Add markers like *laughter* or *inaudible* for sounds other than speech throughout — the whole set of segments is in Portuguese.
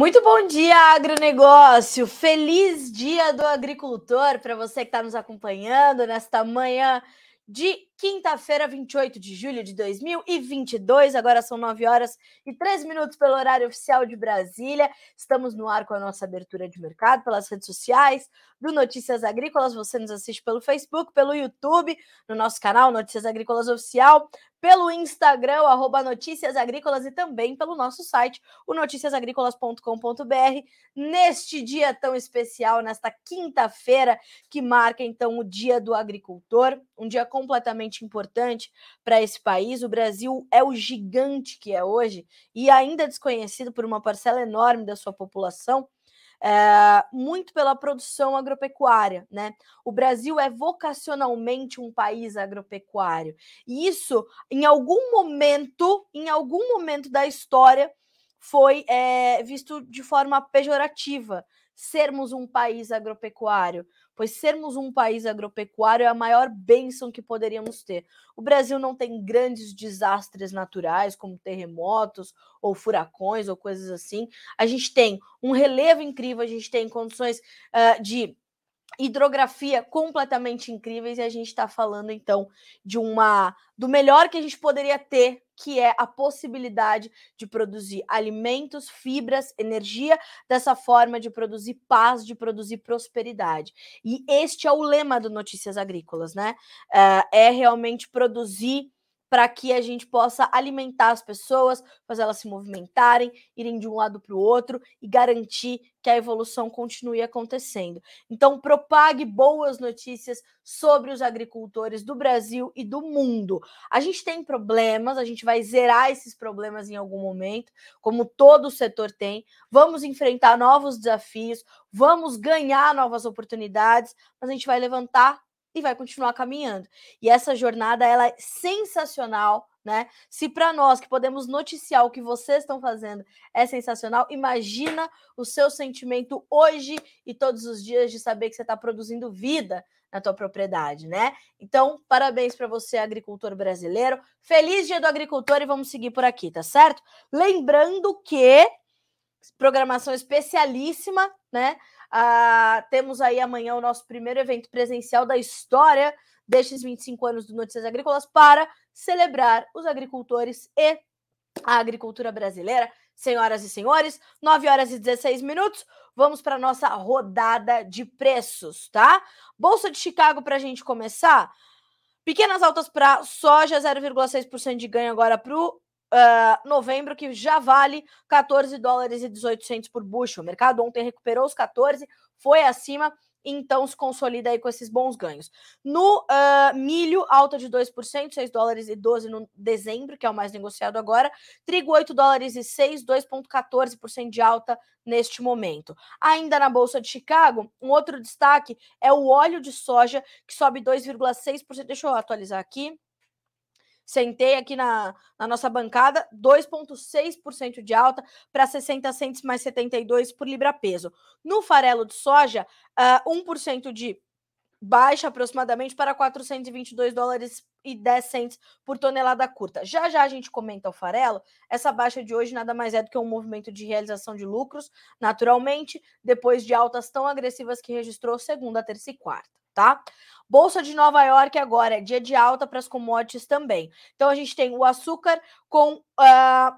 Muito bom dia, agronegócio! Feliz dia do agricultor para você que está nos acompanhando nesta manhã de quinta-feira, 28 de julho de 2022. Agora são 9 horas e 3 minutos pelo horário oficial de Brasília. Estamos no ar com a nossa abertura de mercado pelas redes sociais do Notícias Agrícolas. Você nos assiste pelo Facebook, pelo YouTube, no nosso canal Notícias Agrícolas Oficial, pelo Instagram, arroba Notícias Agrícolas e também pelo nosso site, o noticiasagricolas.com.br, neste dia tão especial, nesta quinta-feira, que marca então o Dia do Agricultor, um dia completamente importante para esse país. O Brasil é o gigante que é hoje e ainda desconhecido por uma parcela enorme da sua população é, muito pela produção agropecuária, né? O Brasil é vocacionalmente um país agropecuário. E isso, em algum momento, em algum momento da história, foi é, visto de forma pejorativa sermos um país agropecuário, pois sermos um país agropecuário é a maior bênção que poderíamos ter. O Brasil não tem grandes desastres naturais, como terremotos ou furacões ou coisas assim. A gente tem um relevo incrível, a gente tem condições uh, de hidrografia completamente incríveis e a gente está falando então de uma do melhor que a gente poderia ter que é a possibilidade de produzir alimentos, fibras, energia, dessa forma de produzir paz, de produzir prosperidade. E este é o lema do Notícias Agrícolas, né? É, é realmente produzir para que a gente possa alimentar as pessoas, fazer elas se movimentarem, irem de um lado para o outro e garantir que a evolução continue acontecendo. Então, propague boas notícias sobre os agricultores do Brasil e do mundo. A gente tem problemas, a gente vai zerar esses problemas em algum momento, como todo o setor tem. Vamos enfrentar novos desafios, vamos ganhar novas oportunidades, mas a gente vai levantar e vai continuar caminhando. E essa jornada ela é sensacional, né? Se para nós que podemos noticiar o que vocês estão fazendo é sensacional, imagina o seu sentimento hoje e todos os dias de saber que você está produzindo vida na tua propriedade, né? Então, parabéns para você, agricultor brasileiro. Feliz Dia do Agricultor e vamos seguir por aqui, tá certo? Lembrando que programação especialíssima, né? Ah, temos aí amanhã o nosso primeiro evento presencial da história destes 25 anos do Notícias Agrícolas para celebrar os agricultores e a agricultura brasileira. Senhoras e senhores, 9 horas e 16 minutos. Vamos para a nossa rodada de preços, tá? Bolsa de Chicago para a gente começar. Pequenas altas para soja, 0,6% de ganho agora para o uh, novembro, que já vale 14 dólares e 18 por bushel. O mercado ontem recuperou os 14, foi acima, então se consolida aí com esses bons ganhos. No uh, milho, alta de 2%, 6 dólares e 12 no dezembro, que é o mais negociado agora. Trigo, 8 dólares e 6, 2,14% de alta neste momento. Ainda na Bolsa de Chicago, um outro destaque é o óleo de soja, que sobe 2,6%. Deixa eu atualizar aqui. Sentei aqui na, na nossa bancada, 2,6% de alta para 60 centos mais 72 por libra peso. No farelo de soja, uh, ah, 1% de baixa aproximadamente para 422 dólares e 10 centos por tonelada curta. Já já a gente comenta o farelo. Essa baixa de hoje nada mais é do que um movimento de realização de lucros, naturalmente, depois de altas tão agressivas que registrou segunda, terça e quarta tá? Bolsa de Nova York agora é dia de alta para as commodities também. Então a gente tem o açúcar com uh,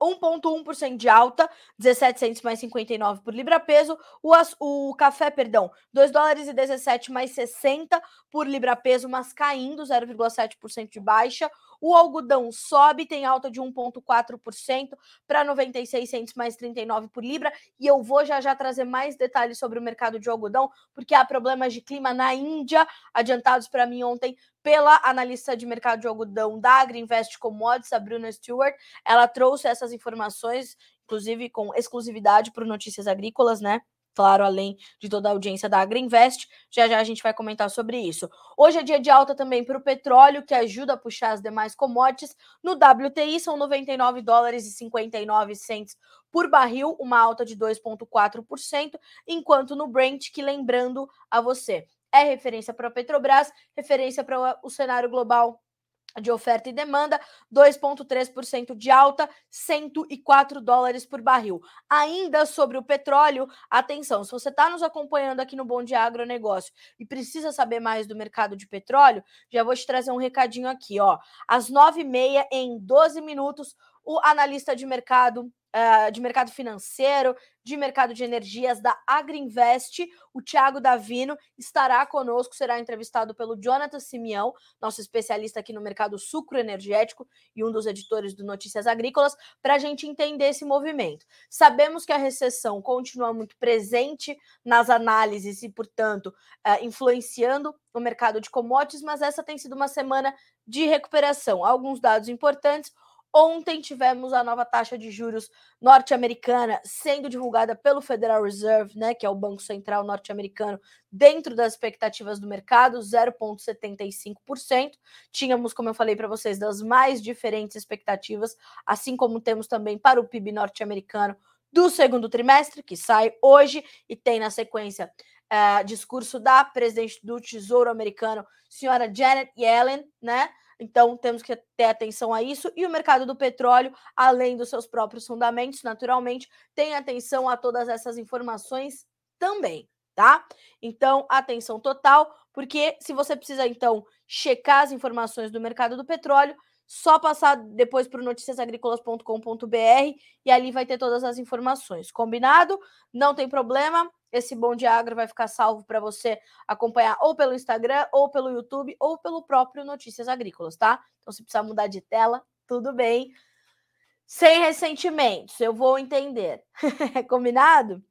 1,1% de alta, 17 centos mais 59 por libra peso. O, o café, perdão, 2 dólares e 17 mais 60 por libra peso, mas caindo 0,7% de baixa. O algodão sobe, tem alta de 1,4% para 96 centos mais 39 por libra. E eu vou já já trazer mais detalhes sobre o mercado de algodão, porque há problemas de clima na Índia, adiantados para mim ontem pela analista de mercado de algodão da Agriinvest Commodities, a Bruna Stewart. Ela trouxe essas informações, inclusive com exclusividade para Notícias Agrícolas, né? Claro, além de toda a audiência da Agriinvest. Já já a gente vai comentar sobre isso. Hoje é dia de alta também para o petróleo, que ajuda a puxar as demais commodities. No WTI são 99 dólares e 59 cents por barril, uma alta de 2,4%, enquanto no Brent, que lembrando a você, é referência para a Petrobras, referência para o cenário global de oferta e demanda, 2,3% de alta, 104 dólares por barril. Ainda sobre o petróleo, atenção, se você está nos acompanhando aqui no Bom Dia Agronegócio e precisa saber mais do mercado de petróleo, já vou te trazer um recadinho aqui, ó. Às 9h30, em 12 minutos, o analista de mercado uh, de mercado financeiro, de mercado de energias da Agriinvest, o Thiago Davino, estará conosco, será entrevistado pelo Jonathan Simeão, nosso especialista aqui no mercado sucroenergético e um dos editores do Notícias Agrícolas, para a gente entender esse movimento. Sabemos que a recessão continua muito presente nas análises e, portanto, uh, influenciando o mercado de commodities, mas essa tem sido uma semana de recuperação. Alguns dados importantes. Ontem tivemos a nova taxa de juros norte-americana sendo divulgada pelo Federal Reserve, né, que é o Banco Central norte-americano, dentro das expectativas do mercado, 0,75%. Tínhamos, como eu falei para vocês, das mais diferentes expectativas, assim como temos também para o PIB norte-americano do segundo trimestre, que sai hoje e tem na sequência uh, discurso da presidente do Tesouro americano, senhora Janet Yellen, né? Então, temos que ter atenção a isso. E o mercado do petróleo, além dos seus próprios fundamentos, naturalmente, tem atenção a todas essas informações também, tá? Então, atenção total, porque se você precisa, então, checar as informações do mercado do petróleo, só passar depois para noticiasagricolas.com.br e ali vai ter todas as informações. Combinado? Não tem problema. Esse Bom de Agro vai ficar salvo para você acompanhar ou pelo Instagram, ou pelo YouTube, ou pelo próprio Notícias Agrícolas, tá? Então, se precisar mudar de tela, tudo bem. Sem ressentimentos, eu vou entender. *laughs* Combinado?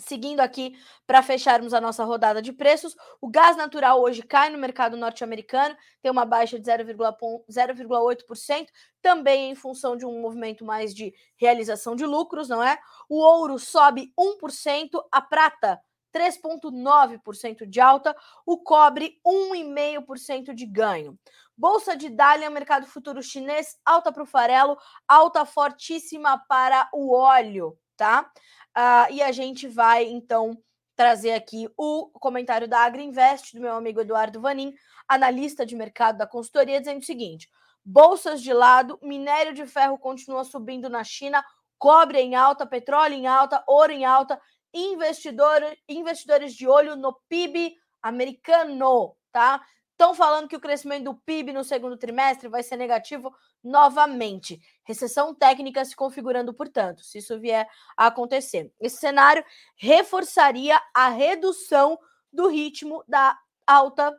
Seguindo aqui para fecharmos a nossa rodada de preços, o gás natural hoje cai no mercado norte-americano, tem uma baixa de 0,8%, também em função de um movimento mais de realização de lucros, não é? O ouro sobe 1%, a prata 3,9% de alta, o cobre 1,5% de ganho. Bolsa de Dália, mercado futuro chinês, alta para o farelo, alta fortíssima para o óleo, tá? Uh, e a gente vai, então, trazer aqui o comentário da Agriinvest, do meu amigo Eduardo Vanin, analista de mercado da consultoria, dizendo o seguinte: bolsas de lado, minério de ferro continua subindo na China, cobre em alta, petróleo em alta, ouro em alta, investidor, investidores de olho no PIB americano, tá? Estão falando que o crescimento do PIB no segundo trimestre vai ser negativo novamente. Recessão técnica se configurando, portanto, se isso vier a acontecer. Esse cenário reforçaria a redução do ritmo da alta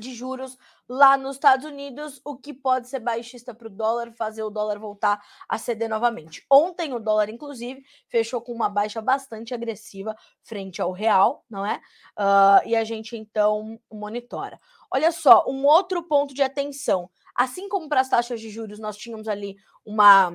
de juros lá nos Estados Unidos, o que pode ser baixista para o dólar, fazer o dólar voltar a ceder novamente. Ontem o dólar, inclusive, fechou com uma baixa bastante agressiva frente ao real, não é? Uh, e a gente então monitora. Olha só, um outro ponto de atenção. Assim como para as taxas de juros, nós tínhamos ali uma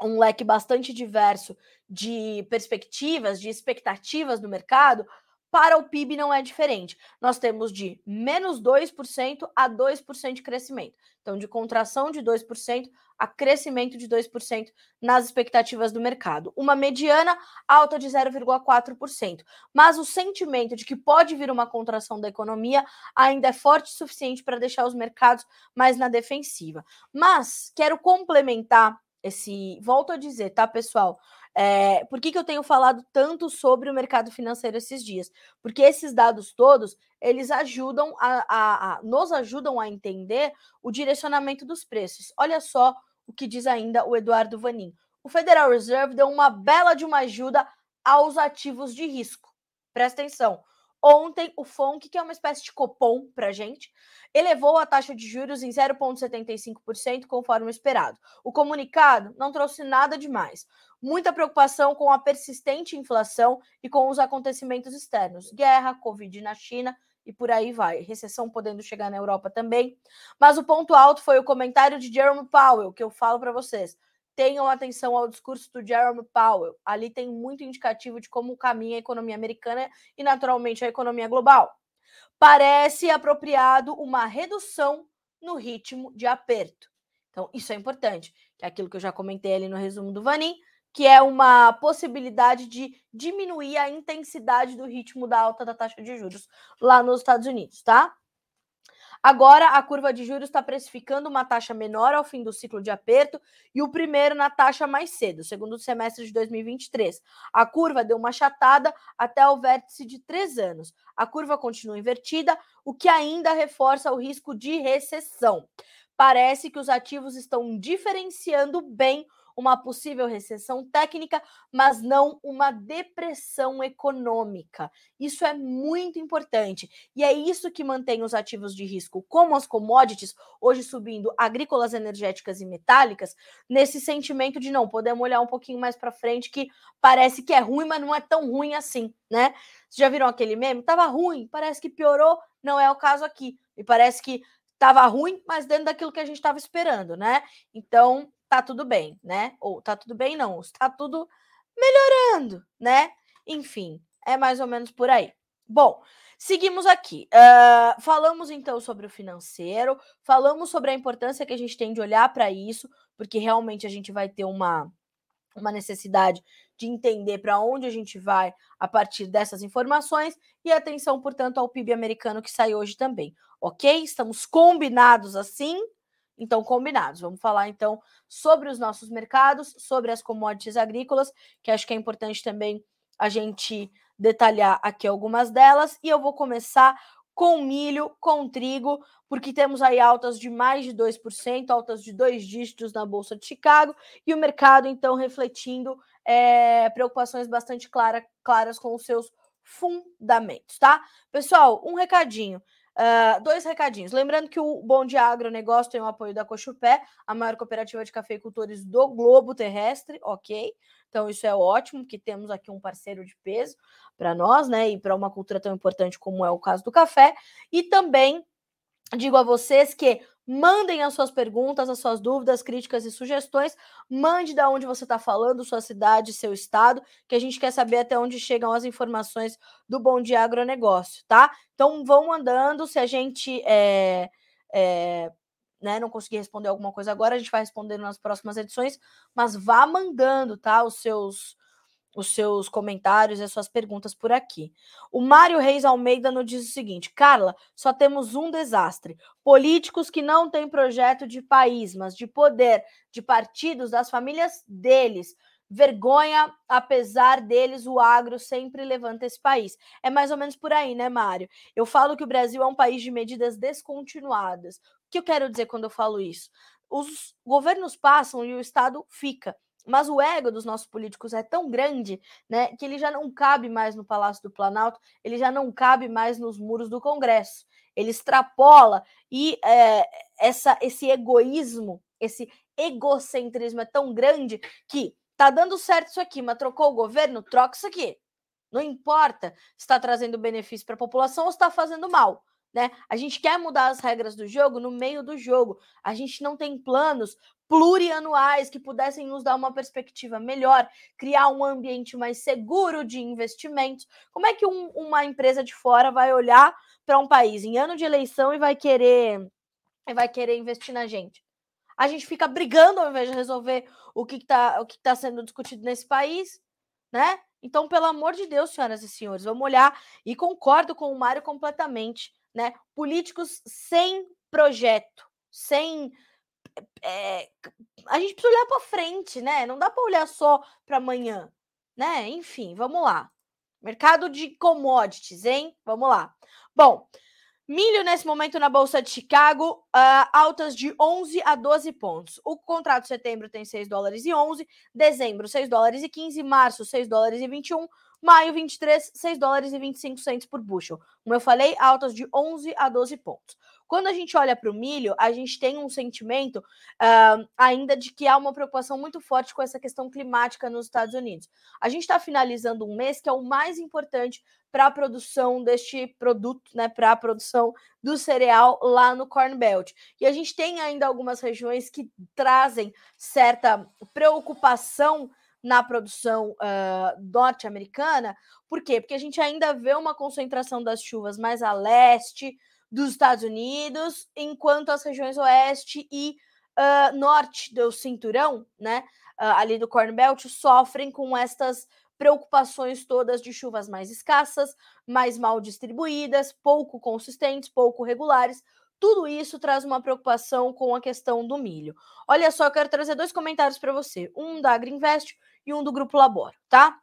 um leque bastante diverso de perspectivas, de expectativas do mercado, para o PIB não é diferente. Nós temos de menos 2% a 2% de crescimento. Então, de contração de 2% a crescimento de 2% nas expectativas do mercado. Uma mediana alta de 0,4%. Mas o sentimento de que pode vir uma contração da economia ainda é forte o suficiente para deixar os mercados mais na defensiva. Mas quero complementar esse. Volto a dizer, tá, pessoal? É, por que, que eu tenho falado tanto sobre o mercado financeiro esses dias? Porque esses dados todos, eles ajudam a, a, a, nos ajudam a entender o direcionamento dos preços. Olha só o que diz ainda o Eduardo Vanin. O Federal Reserve deu uma bela de uma ajuda aos ativos de risco. Presta atenção. Ontem, o FONC, que é uma espécie de copom para gente, elevou a taxa de juros em 0,75%, conforme esperado. O comunicado não trouxe nada demais. Muita preocupação com a persistente inflação e com os acontecimentos externos. Guerra, Covid na China e por aí vai. Recessão podendo chegar na Europa também. Mas o ponto alto foi o comentário de Jerome Powell, que eu falo para vocês tenham atenção ao discurso do Jerome Powell. Ali tem muito indicativo de como caminha a economia americana e, naturalmente, a economia global. Parece apropriado uma redução no ritmo de aperto. Então, isso é importante, que é aquilo que eu já comentei ali no resumo do Vanin, que é uma possibilidade de diminuir a intensidade do ritmo da alta da taxa de juros lá nos Estados Unidos, tá? Agora, a curva de juros está precificando uma taxa menor ao fim do ciclo de aperto e o primeiro na taxa mais cedo, segundo semestre de 2023. A curva deu uma chatada até o vértice de três anos. A curva continua invertida, o que ainda reforça o risco de recessão. Parece que os ativos estão diferenciando bem uma possível recessão técnica, mas não uma depressão econômica. Isso é muito importante e é isso que mantém os ativos de risco, como as commodities, hoje subindo, agrícolas, energéticas e metálicas, nesse sentimento de não, podemos olhar um pouquinho mais para frente que parece que é ruim, mas não é tão ruim assim, né? Vocês já viram aquele meme? Tava ruim, parece que piorou, não é o caso aqui. E parece que estava ruim, mas dentro daquilo que a gente estava esperando, né? Então, tá tudo bem, né? Ou tá tudo bem, não, está tudo melhorando, né? Enfim, é mais ou menos por aí. Bom, seguimos aqui. Uh, falamos então sobre o financeiro, falamos sobre a importância que a gente tem de olhar para isso, porque realmente a gente vai ter uma, uma necessidade de entender para onde a gente vai a partir dessas informações e atenção, portanto, ao PIB americano que sai hoje também, ok? Estamos combinados assim? Então, combinados. Vamos falar então sobre os nossos mercados, sobre as commodities agrícolas, que acho que é importante também a gente detalhar aqui algumas delas. E eu vou começar com milho, com trigo, porque temos aí altas de mais de 2%, altas de dois dígitos na Bolsa de Chicago, e o mercado, então, refletindo é, preocupações bastante clara, claras com os seus fundamentos, tá? Pessoal, um recadinho. Uh, dois recadinhos. Lembrando que o Bom Dia Agronegócio tem o apoio da Cochupé, a maior cooperativa de cafeicultores do globo terrestre, ok? Então isso é ótimo, que temos aqui um parceiro de peso para nós, né? E para uma cultura tão importante como é o caso do café. E também digo a vocês que Mandem as suas perguntas, as suas dúvidas, críticas e sugestões. Mande de onde você está falando, sua cidade, seu estado, que a gente quer saber até onde chegam as informações do Bom Dia Agronegócio, tá? Então vão mandando. Se a gente é, é, né, não conseguir responder alguma coisa agora, a gente vai responder nas próximas edições, mas vá mandando, tá? Os seus os seus comentários e as suas perguntas por aqui. O Mário Reis Almeida nos diz o seguinte: Carla, só temos um desastre. Políticos que não têm projeto de país, mas de poder, de partidos, das famílias deles. Vergonha, apesar deles, o agro sempre levanta esse país. É mais ou menos por aí, né, Mário? Eu falo que o Brasil é um país de medidas descontinuadas. O que eu quero dizer quando eu falo isso? Os governos passam e o Estado fica. Mas o ego dos nossos políticos é tão grande, né, que ele já não cabe mais no Palácio do Planalto, ele já não cabe mais nos muros do Congresso. Ele extrapola e é, essa, esse egoísmo, esse egocentrismo é tão grande que tá dando certo isso aqui, mas trocou o governo, troca isso aqui. Não importa se está trazendo benefício para a população ou está fazendo mal. Né? A gente quer mudar as regras do jogo no meio do jogo. A gente não tem planos plurianuais que pudessem nos dar uma perspectiva melhor, criar um ambiente mais seguro de investimentos. Como é que um, uma empresa de fora vai olhar para um país em ano de eleição e vai querer e vai querer investir na gente? A gente fica brigando ao invés de resolver o que está o que está sendo discutido nesse país, né? Então, pelo amor de Deus, senhoras e senhores, vamos olhar e concordo com o Mário completamente né? Políticos sem projeto, sem é, a gente precisa olhar para frente, né? Não dá para olhar só para amanhã, né? Enfim, vamos lá. Mercado de commodities, hein? Vamos lá. Bom, milho nesse momento na Bolsa de Chicago, uh, altas de 11 a 12 pontos. O contrato de setembro tem 6 dólares e 11, dezembro 6 dólares e 15, março 6 dólares e 21, Maio 23, 6 dólares e 25 centos por bushel. Como eu falei, altas de 11 a 12 pontos. Quando a gente olha para o milho, a gente tem um sentimento uh, ainda de que há uma preocupação muito forte com essa questão climática nos Estados Unidos. A gente está finalizando um mês que é o mais importante para a produção deste produto, né, para a produção do cereal lá no Corn Belt. E a gente tem ainda algumas regiões que trazem certa preocupação na produção uh, norte-americana. Por quê? Porque a gente ainda vê uma concentração das chuvas mais a leste dos Estados Unidos, enquanto as regiões oeste e uh, norte do cinturão, né, uh, ali do Corn Belt, sofrem com estas preocupações todas de chuvas mais escassas, mais mal distribuídas, pouco consistentes, pouco regulares, tudo isso traz uma preocupação com a questão do milho. Olha só, eu quero trazer dois comentários para você, um da Agriinvest e um do Grupo Labor, tá?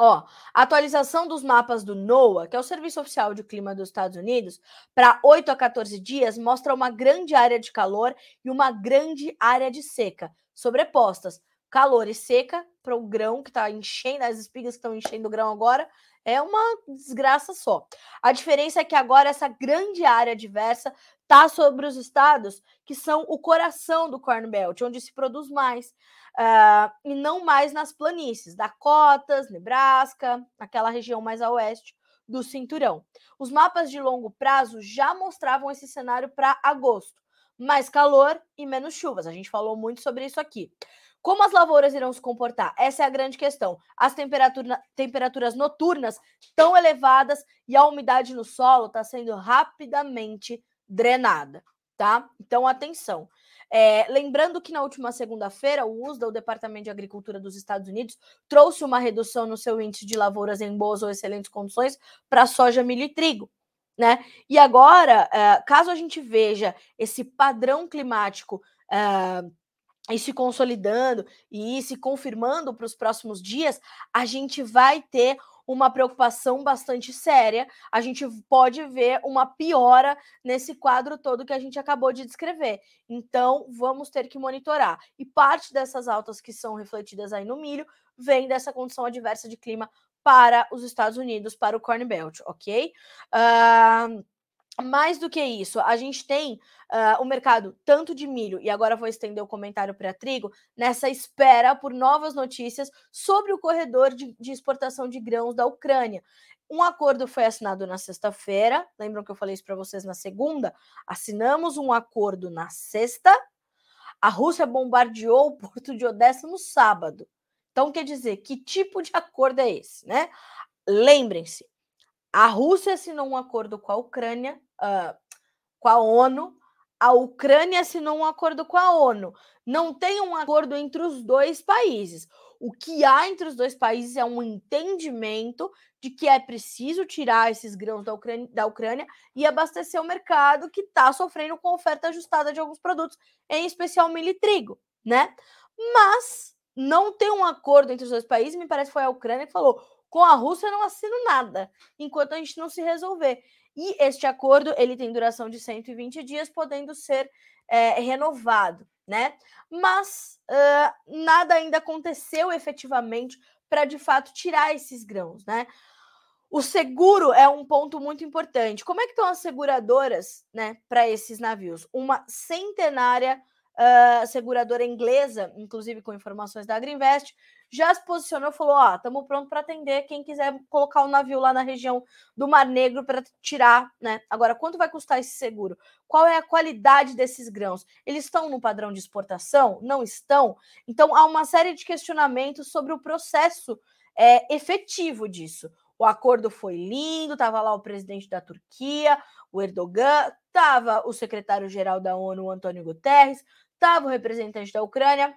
Ó, atualização dos mapas do NOAA, que é o Serviço Oficial de Clima dos Estados Unidos, para 8 a 14 dias, mostra uma grande área de calor e uma grande área de seca, sobrepostas. Calor e seca para o grão que está enchendo, as espigas que estão enchendo o grão agora, é uma desgraça só. A diferença é que agora essa grande área diversa está sobre os estados que são o coração do Corn Belt, onde se produz mais, uh, e não mais nas planícies, Dakotas, Nebraska, aquela região mais a oeste do cinturão. Os mapas de longo prazo já mostravam esse cenário para agosto, mais calor e menos chuvas. A gente falou muito sobre isso aqui. Como as lavouras irão se comportar? Essa é a grande questão. As temperatura, temperaturas noturnas estão elevadas e a umidade no solo está sendo rapidamente drenada, tá? Então, atenção. É, lembrando que na última segunda-feira, o USDA, o Departamento de Agricultura dos Estados Unidos, trouxe uma redução no seu índice de lavouras em boas ou excelentes condições para soja, milho e trigo. Né? E agora, é, caso a gente veja esse padrão climático é, e se consolidando e se confirmando para os próximos dias, a gente vai ter uma preocupação bastante séria. A gente pode ver uma piora nesse quadro todo que a gente acabou de descrever. Então, vamos ter que monitorar. E parte dessas altas que são refletidas aí no milho vem dessa condição adversa de clima para os Estados Unidos, para o Corn Belt, ok? Uh, mais do que isso, a gente tem uh, o mercado tanto de milho, e agora vou estender o comentário para trigo, nessa espera por novas notícias sobre o corredor de, de exportação de grãos da Ucrânia. Um acordo foi assinado na sexta-feira, lembram que eu falei isso para vocês na segunda? Assinamos um acordo na sexta, a Rússia bombardeou o porto de Odessa no sábado. Então, quer dizer, que tipo de acordo é esse, né? Lembrem-se, a Rússia assinou um acordo com a Ucrânia uh, com a ONU. A Ucrânia assinou um acordo com a ONU. Não tem um acordo entre os dois países. O que há entre os dois países é um entendimento de que é preciso tirar esses grãos da Ucrânia, da Ucrânia e abastecer o mercado que está sofrendo com oferta ajustada de alguns produtos, em especial milho e trigo, né? Mas não tem um acordo entre os dois países, me parece que foi a Ucrânia que falou: com a Rússia não assino nada, enquanto a gente não se resolver. E este acordo ele tem duração de 120 dias, podendo ser é, renovado, né? Mas uh, nada ainda aconteceu efetivamente para de fato tirar esses grãos, né? O seguro é um ponto muito importante. Como é que estão as seguradoras, né, para esses navios? Uma centenária uh, seguradora inglesa, inclusive com informações da Agriinvest, já se posicionou, falou: ó, estamos pronto para atender quem quiser colocar o um navio lá na região do Mar Negro para tirar, né? Agora, quanto vai custar esse seguro? Qual é a qualidade desses grãos? Eles estão no padrão de exportação? Não estão? Então, há uma série de questionamentos sobre o processo é, efetivo disso. O acordo foi lindo, estava lá o presidente da Turquia, o Erdogan, estava o secretário-geral da ONU, Antônio Guterres, estava o representante da Ucrânia,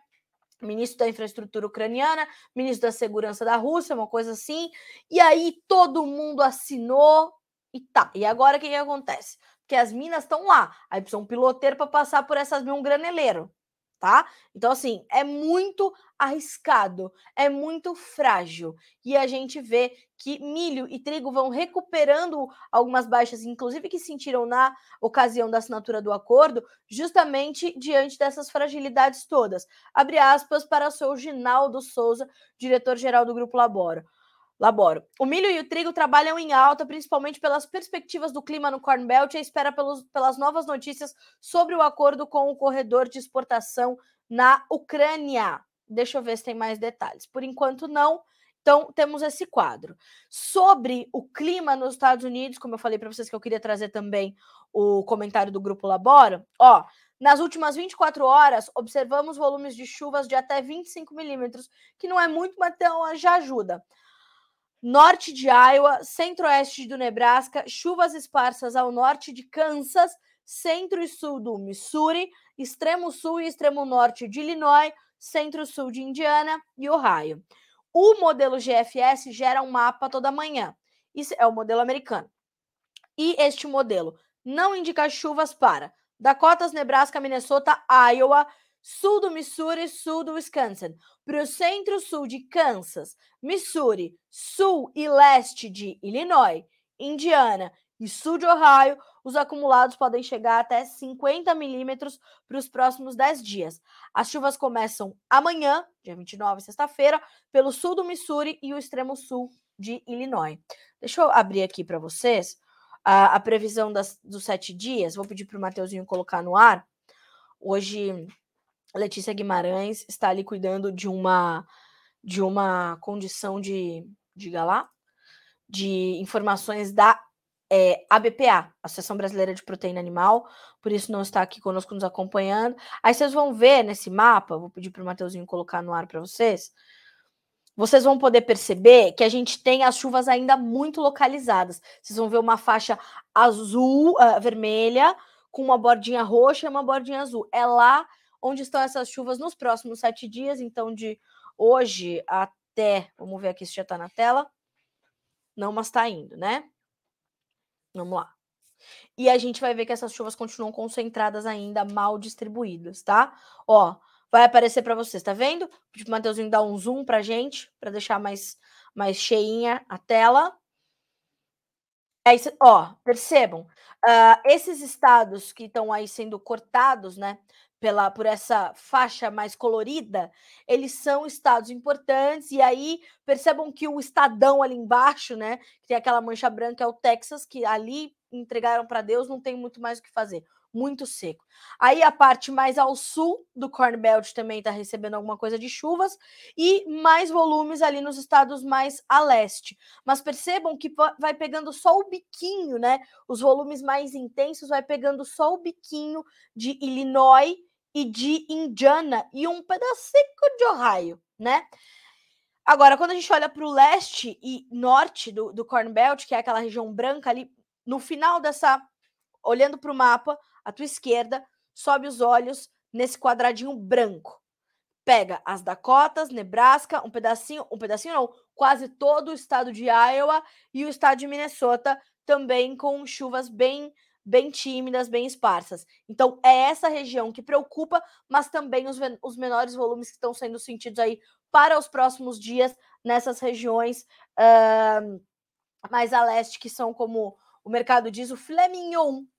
ministro da infraestrutura ucraniana, ministro da segurança da Rússia, uma coisa assim. E aí todo mundo assinou e tá. E agora o que, que acontece? Porque as minas estão lá, aí precisa um piloteiro para passar por essas minas, um graneleiro tá? Então, assim, é muito arriscado, é muito frágil. E a gente vê que milho e trigo vão recuperando algumas baixas, inclusive que sentiram na ocasião da assinatura do acordo, justamente diante dessas fragilidades todas. Abre aspas para o seu Ginaldo Souza, diretor-geral do Grupo Laboro. Laboro. O milho e o trigo trabalham em alta, principalmente pelas perspectivas do clima no Corn Belt e espera pelos, pelas novas notícias sobre o acordo com o corredor de exportação na Ucrânia. Deixa eu ver se tem mais detalhes. Por enquanto, não. Então, temos esse quadro. Sobre o clima nos Estados Unidos, como eu falei para vocês que eu queria trazer também o comentário do Grupo Laboro, ó, nas últimas 24 horas, observamos volumes de chuvas de até 25 milímetros, que não é muito, mas então já ajuda norte de Iowa, centro-oeste do Nebraska, chuvas esparsas ao norte de Kansas, centro e sul do Missouri, extremo sul e extremo norte de Illinois, centro-sul de Indiana e Ohio. O modelo GFS gera um mapa toda manhã. Isso é o modelo americano. E este modelo não indica chuvas para Dakotas, Nebraska, Minnesota, Iowa, sul do Missouri, sul do Wisconsin, para o centro-sul de Kansas, Missouri, sul e leste de Illinois, Indiana e sul de Ohio, os acumulados podem chegar até 50 milímetros para os próximos 10 dias. As chuvas começam amanhã, dia 29, sexta-feira, pelo sul do Missouri e o extremo sul de Illinois. Deixa eu abrir aqui para vocês a, a previsão das, dos sete dias. Vou pedir para o Mateuzinho colocar no ar. Hoje Letícia Guimarães está ali cuidando de uma de uma condição de, diga lá, de informações da é, ABPA, Associação Brasileira de Proteína Animal, por isso não está aqui conosco nos acompanhando. Aí vocês vão ver nesse mapa, vou pedir para o Mateuzinho colocar no ar para vocês, vocês vão poder perceber que a gente tem as chuvas ainda muito localizadas. Vocês vão ver uma faixa azul, uh, vermelha, com uma bordinha roxa e uma bordinha azul. É lá onde estão essas chuvas nos próximos sete dias, então de hoje até. Vamos ver aqui se já está na tela. Não, mas está indo, né? Vamos lá. E a gente vai ver que essas chuvas continuam concentradas ainda, mal distribuídas, tá? Ó, vai aparecer para vocês, tá vendo? O Mateuzinho dá um zoom pra gente, para deixar mais, mais cheinha a tela. É isso, ó, percebam, uh, esses estados que estão aí sendo cortados, né, pela por essa faixa mais colorida, eles são estados importantes e aí percebam que o estadão ali embaixo, né, que tem aquela mancha branca é o Texas, que ali entregaram para Deus, não tem muito mais o que fazer muito seco. Aí a parte mais ao sul do Corn Belt também está recebendo alguma coisa de chuvas e mais volumes ali nos estados mais a leste. Mas percebam que vai pegando só o biquinho, né? Os volumes mais intensos vai pegando só o biquinho de Illinois e de Indiana e um pedacinho de Ohio, né? Agora, quando a gente olha para o leste e norte do, do Corn Belt, que é aquela região branca ali, no final dessa, olhando para o mapa, à tua esquerda, sobe os olhos nesse quadradinho branco. Pega as Dakotas, Nebraska, um pedacinho, um pedacinho não, quase todo o estado de Iowa e o estado de Minnesota também com chuvas bem bem tímidas, bem esparsas. Então é essa região que preocupa, mas também os, os menores volumes que estão sendo sentidos aí para os próximos dias nessas regiões uh, mais a leste, que são como o mercado diz, o filé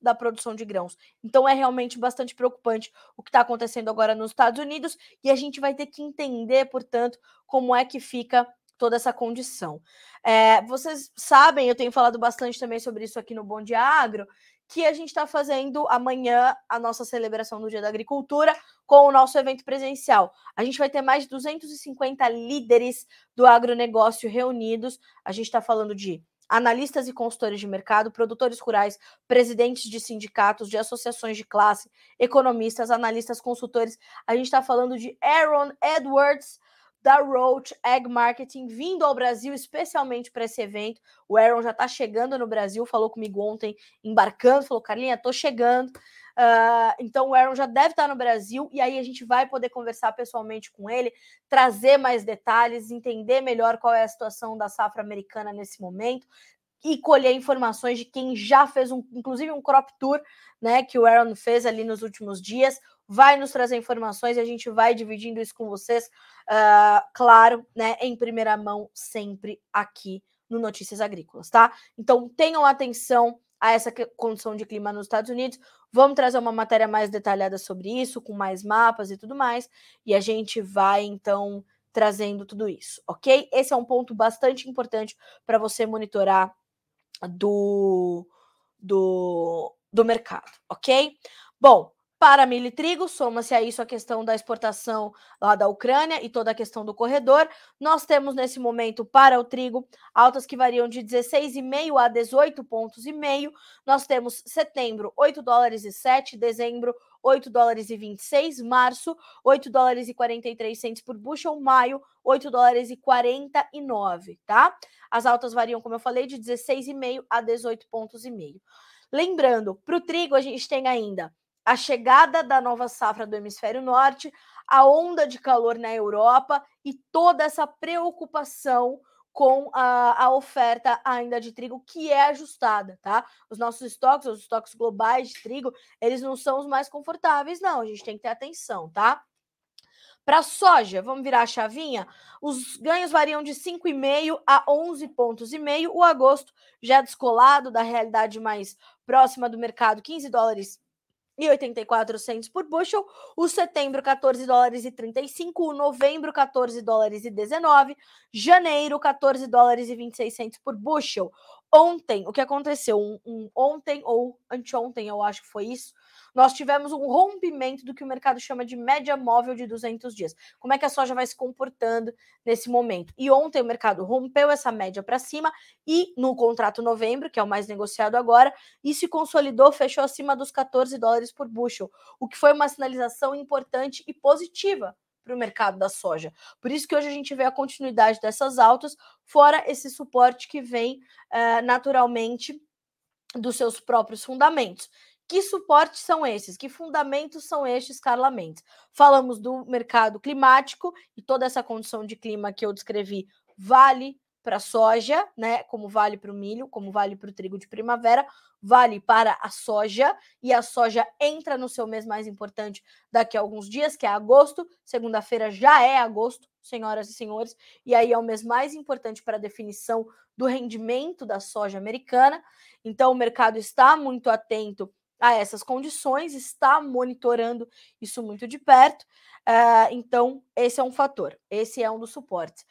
da produção de grãos. Então é realmente bastante preocupante o que está acontecendo agora nos Estados Unidos e a gente vai ter que entender, portanto, como é que fica toda essa condição. É, vocês sabem, eu tenho falado bastante também sobre isso aqui no Bom Dia Agro, que a gente está fazendo amanhã a nossa celebração do Dia da Agricultura com o nosso evento presencial. A gente vai ter mais de 250 líderes do agronegócio reunidos. A gente está falando de analistas e consultores de mercado, produtores rurais, presidentes de sindicatos, de associações de classe, economistas, analistas, consultores. A gente está falando de Aaron Edwards, da Roach Egg Marketing, vindo ao Brasil especialmente para esse evento. O Aaron já está chegando no Brasil, falou comigo ontem, embarcando, falou: Carlinha, estou chegando. Uh, então o Aaron já deve estar no Brasil e aí a gente vai poder conversar pessoalmente com ele, trazer mais detalhes, entender melhor qual é a situação da safra americana nesse momento e colher informações de quem já fez um, inclusive um crop tour, né, que o Aaron fez ali nos últimos dias, vai nos trazer informações e a gente vai dividindo isso com vocês, uh, claro, né, em primeira mão sempre aqui no Notícias Agrícolas, tá? Então tenham atenção a essa condição de clima nos Estados Unidos. Vamos trazer uma matéria mais detalhada sobre isso, com mais mapas e tudo mais, e a gente vai então trazendo tudo isso, ok? Esse é um ponto bastante importante para você monitorar do, do, do mercado, ok? Bom, para milho e trigo, soma-se a isso a questão da exportação lá da Ucrânia e toda a questão do corredor. Nós temos nesse momento para o trigo altas que variam de 16,5 a 18 pontos e meio. Nós temos setembro 8 dólares e 7, dezembro 8 dólares e 26, março 8 dólares e 43 centos por bushel, maio 8 dólares e 49, tá? As altas variam, como eu falei, de 16,5 a 18 pontos e meio. Lembrando, para o trigo a gente tem ainda a chegada da nova safra do hemisfério norte, a onda de calor na Europa e toda essa preocupação com a, a, oferta ainda de trigo que é ajustada, tá? Os nossos estoques, os estoques globais de trigo, eles não são os mais confortáveis, não. A gente tem que ter atenção, tá? Para soja, vamos virar a chavinha? Os ganhos variam de 5,5 a 11 pontos e meio. O agosto já descolado da realidade mais próxima do mercado, 15 dólares e 84 centos por bushel, o setembro 14 dólares e 35, o novembro 14 dólares e 19, janeiro 14 dólares e 26 centos por bushel. Ontem, o que aconteceu? Um, um, ontem ou anteontem, eu acho que foi isso, nós tivemos um rompimento do que o mercado chama de média móvel de 200 dias. Como é que a soja vai se comportando nesse momento? E ontem o mercado rompeu essa média para cima e no contrato novembro, que é o mais negociado agora, e se consolidou, fechou acima dos 14 dólares por bushel, o que foi uma sinalização importante e positiva para o mercado da soja. Por isso que hoje a gente vê a continuidade dessas altas, fora esse suporte que vem uh, naturalmente dos seus próprios fundamentos. Que suportes são esses? Que fundamentos são estes, Carla Mendes? Falamos do mercado climático e toda essa condição de clima que eu descrevi vale para a soja, né? Como vale para o milho, como vale para o trigo de primavera, vale para a soja, e a soja entra no seu mês mais importante daqui a alguns dias, que é agosto. Segunda-feira já é agosto, senhoras e senhores, e aí é o mês mais importante para a definição do rendimento da soja americana. Então, o mercado está muito atento a essas condições, está monitorando isso muito de perto. Uh, então, esse é um fator, esse é um dos suportes.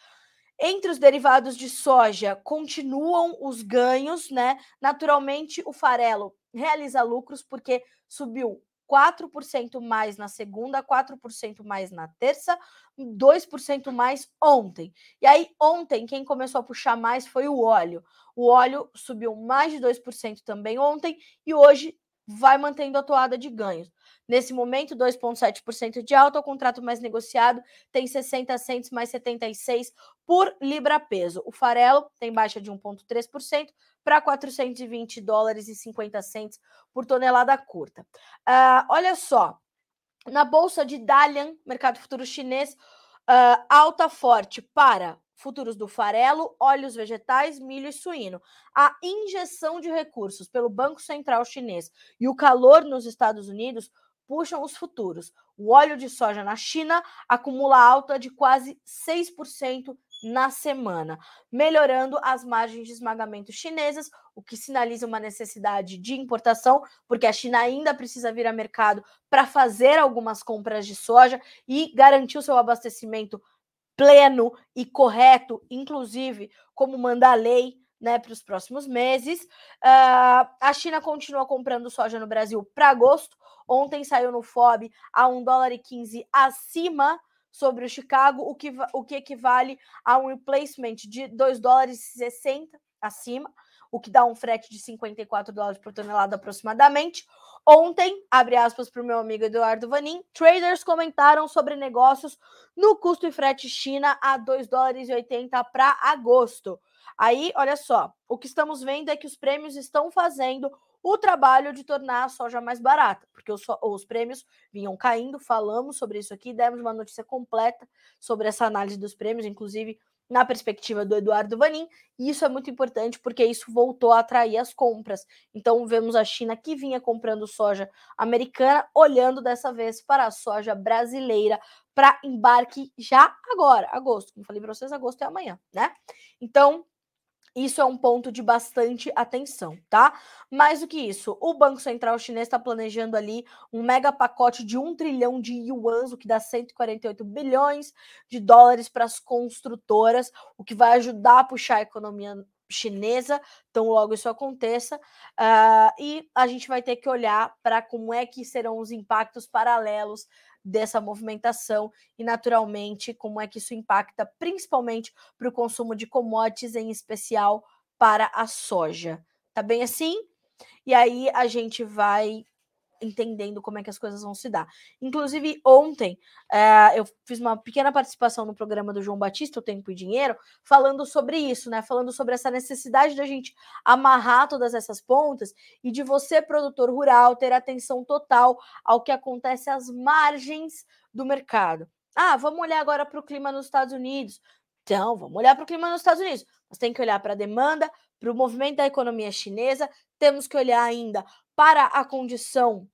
Entre os derivados de soja, continuam os ganhos, né? Naturalmente, o farelo realiza lucros porque subiu 4% mais na segunda, 4% mais na terça, 2% mais ontem. E aí, ontem, quem começou a puxar mais foi o óleo. O óleo subiu mais de 2% também ontem e hoje vai mantendo a toada de ganhos. Nesse momento, 2,7% de alta, o contrato mais negociado tem 60 centos mais 76 por libra peso. O farelo tem baixa de 1,3% para 420 dólares e 50 centos por tonelada curta. Uh, olha só, na bolsa de Dalian, mercado futuro chinês, uh, alta forte para futuros do farelo, óleos vegetais, milho e suíno. A injeção de recursos pelo Banco Central Chinês e o calor nos Estados Unidos puxam os futuros. O óleo de soja na China acumula alta de quase 6% na semana, melhorando as margens de esmagamento chinesas, o que sinaliza uma necessidade de importação, porque a China ainda precisa vir a mercado para fazer algumas compras de soja e garantir o seu abastecimento pleno e correto, inclusive como manda a lei né, para os próximos meses. Uh, a China continua comprando soja no Brasil para agosto. Ontem saiu no FOB a 1 dólar e 15 acima sobre o Chicago, o que, o que equivale a um replacement de 2 dólares e 60 acima, o que dá um frete de 54 dólares por tonelada aproximadamente. Ontem, abre aspas para o meu amigo Eduardo Vanin, traders comentaram sobre negócios no custo e frete China a 2 dólares e 80 para agosto. Aí, olha só, o que estamos vendo é que os prêmios estão fazendo o trabalho de tornar a soja mais barata, porque os, os, prêmios vinham caindo, falamos sobre isso aqui, demos uma notícia completa sobre essa análise dos prêmios, inclusive na perspectiva do Eduardo Vanin, e isso é muito importante porque isso voltou a atrair as compras. Então vemos a China que vinha comprando soja americana, olhando dessa vez para a soja brasileira para embarque já agora, agosto. Como falei para vocês, agosto é amanhã, né? Então, isso é um ponto de bastante atenção, tá? Mais do que isso, o Banco Central Chinês está planejando ali um mega pacote de um trilhão de yuans, o que dá 148 bilhões de dólares para as construtoras, o que vai ajudar a puxar a economia chinesa, então logo isso aconteça, uh, e a gente vai ter que olhar para como é que serão os impactos paralelos dessa movimentação e, naturalmente, como é que isso impacta principalmente para o consumo de commodities, em especial para a soja. Tá bem assim? E aí a gente vai entendendo como é que as coisas vão se dar. Inclusive, ontem uh, eu fiz uma pequena participação no programa do João Batista, O Tempo e Dinheiro, falando sobre isso, né? Falando sobre essa necessidade da gente amarrar todas essas pontas e de você, produtor rural, ter atenção total ao que acontece às margens do mercado. Ah, vamos olhar agora para o clima nos Estados Unidos. Então, vamos olhar para o clima nos Estados Unidos. Nós temos que olhar para a demanda, para o movimento da economia chinesa, temos que olhar ainda para a condição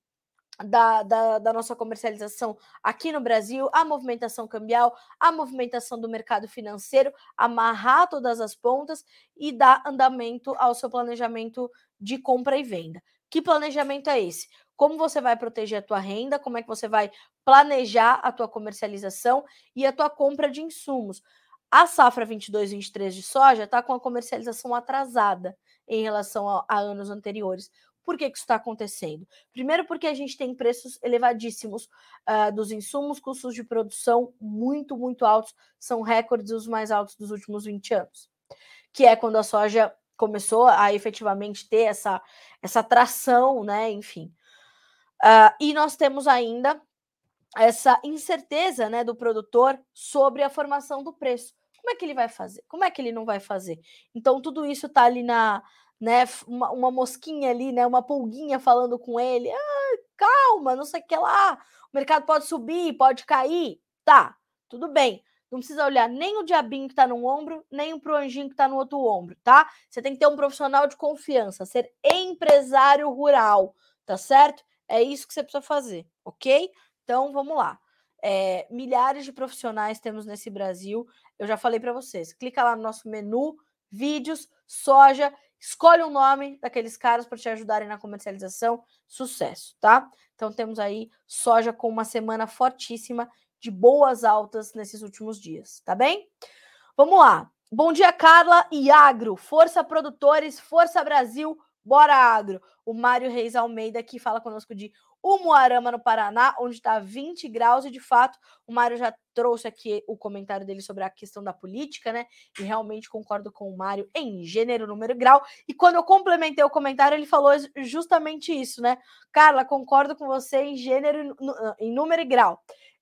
da, da, da, nossa comercialização aqui no Brasil, a movimentação cambial, a movimentação do mercado financeiro, amarrar todas as pontas e dar andamento ao seu planejamento de compra e venda. Que planejamento é esse? Como você vai proteger a tua renda, como é que você vai planejar a tua comercialização e a tua compra de insumos. A safra 22-23 de soja está com a comercialização atrasada em relação a, a anos anteriores. Por que, que isso está acontecendo? Primeiro, porque a gente tem preços elevadíssimos uh, dos insumos, custos de produção muito, muito altos, são recordes os mais altos dos últimos 20 anos, que é quando a soja começou a efetivamente ter essa, essa tração, né? Enfim. Uh, e nós temos ainda essa incerteza né, do produtor sobre a formação do preço. Como é que ele vai fazer? Como é que ele não vai fazer? Então, tudo isso está ali na, né, uma, uma, mosquinha ali, né, uma pulguinha falando com ele, ah, calma, não sei o que lá, o mercado pode subir, pode cair, tá, tudo bem. Não precisa olhar nem o diabinho que está num ombro, nem pro anjinho que está no outro ombro, tá? Você tem que ter um profissional de confiança, ser empresário rural, tá certo? É isso que você precisa fazer, ok? Então, vamos lá. É, milhares de profissionais temos nesse Brasil. Eu já falei para vocês. Clica lá no nosso menu, vídeos, soja, escolhe um nome daqueles caras para te ajudarem na comercialização. Sucesso, tá? Então temos aí soja com uma semana fortíssima de boas altas nesses últimos dias, tá bem? Vamos lá. Bom dia, Carla e Agro. Força Produtores, Força Brasil, bora Agro. O Mário Reis Almeida aqui fala conosco de Umuarama, no Paraná, onde está 20 graus, e de fato o Mário já trouxe aqui o comentário dele sobre a questão da política, né? E realmente concordo com o Mário em gênero, número e grau. E quando eu complementei o comentário, ele falou justamente isso, né? Carla, concordo com você em gênero, em número e grau.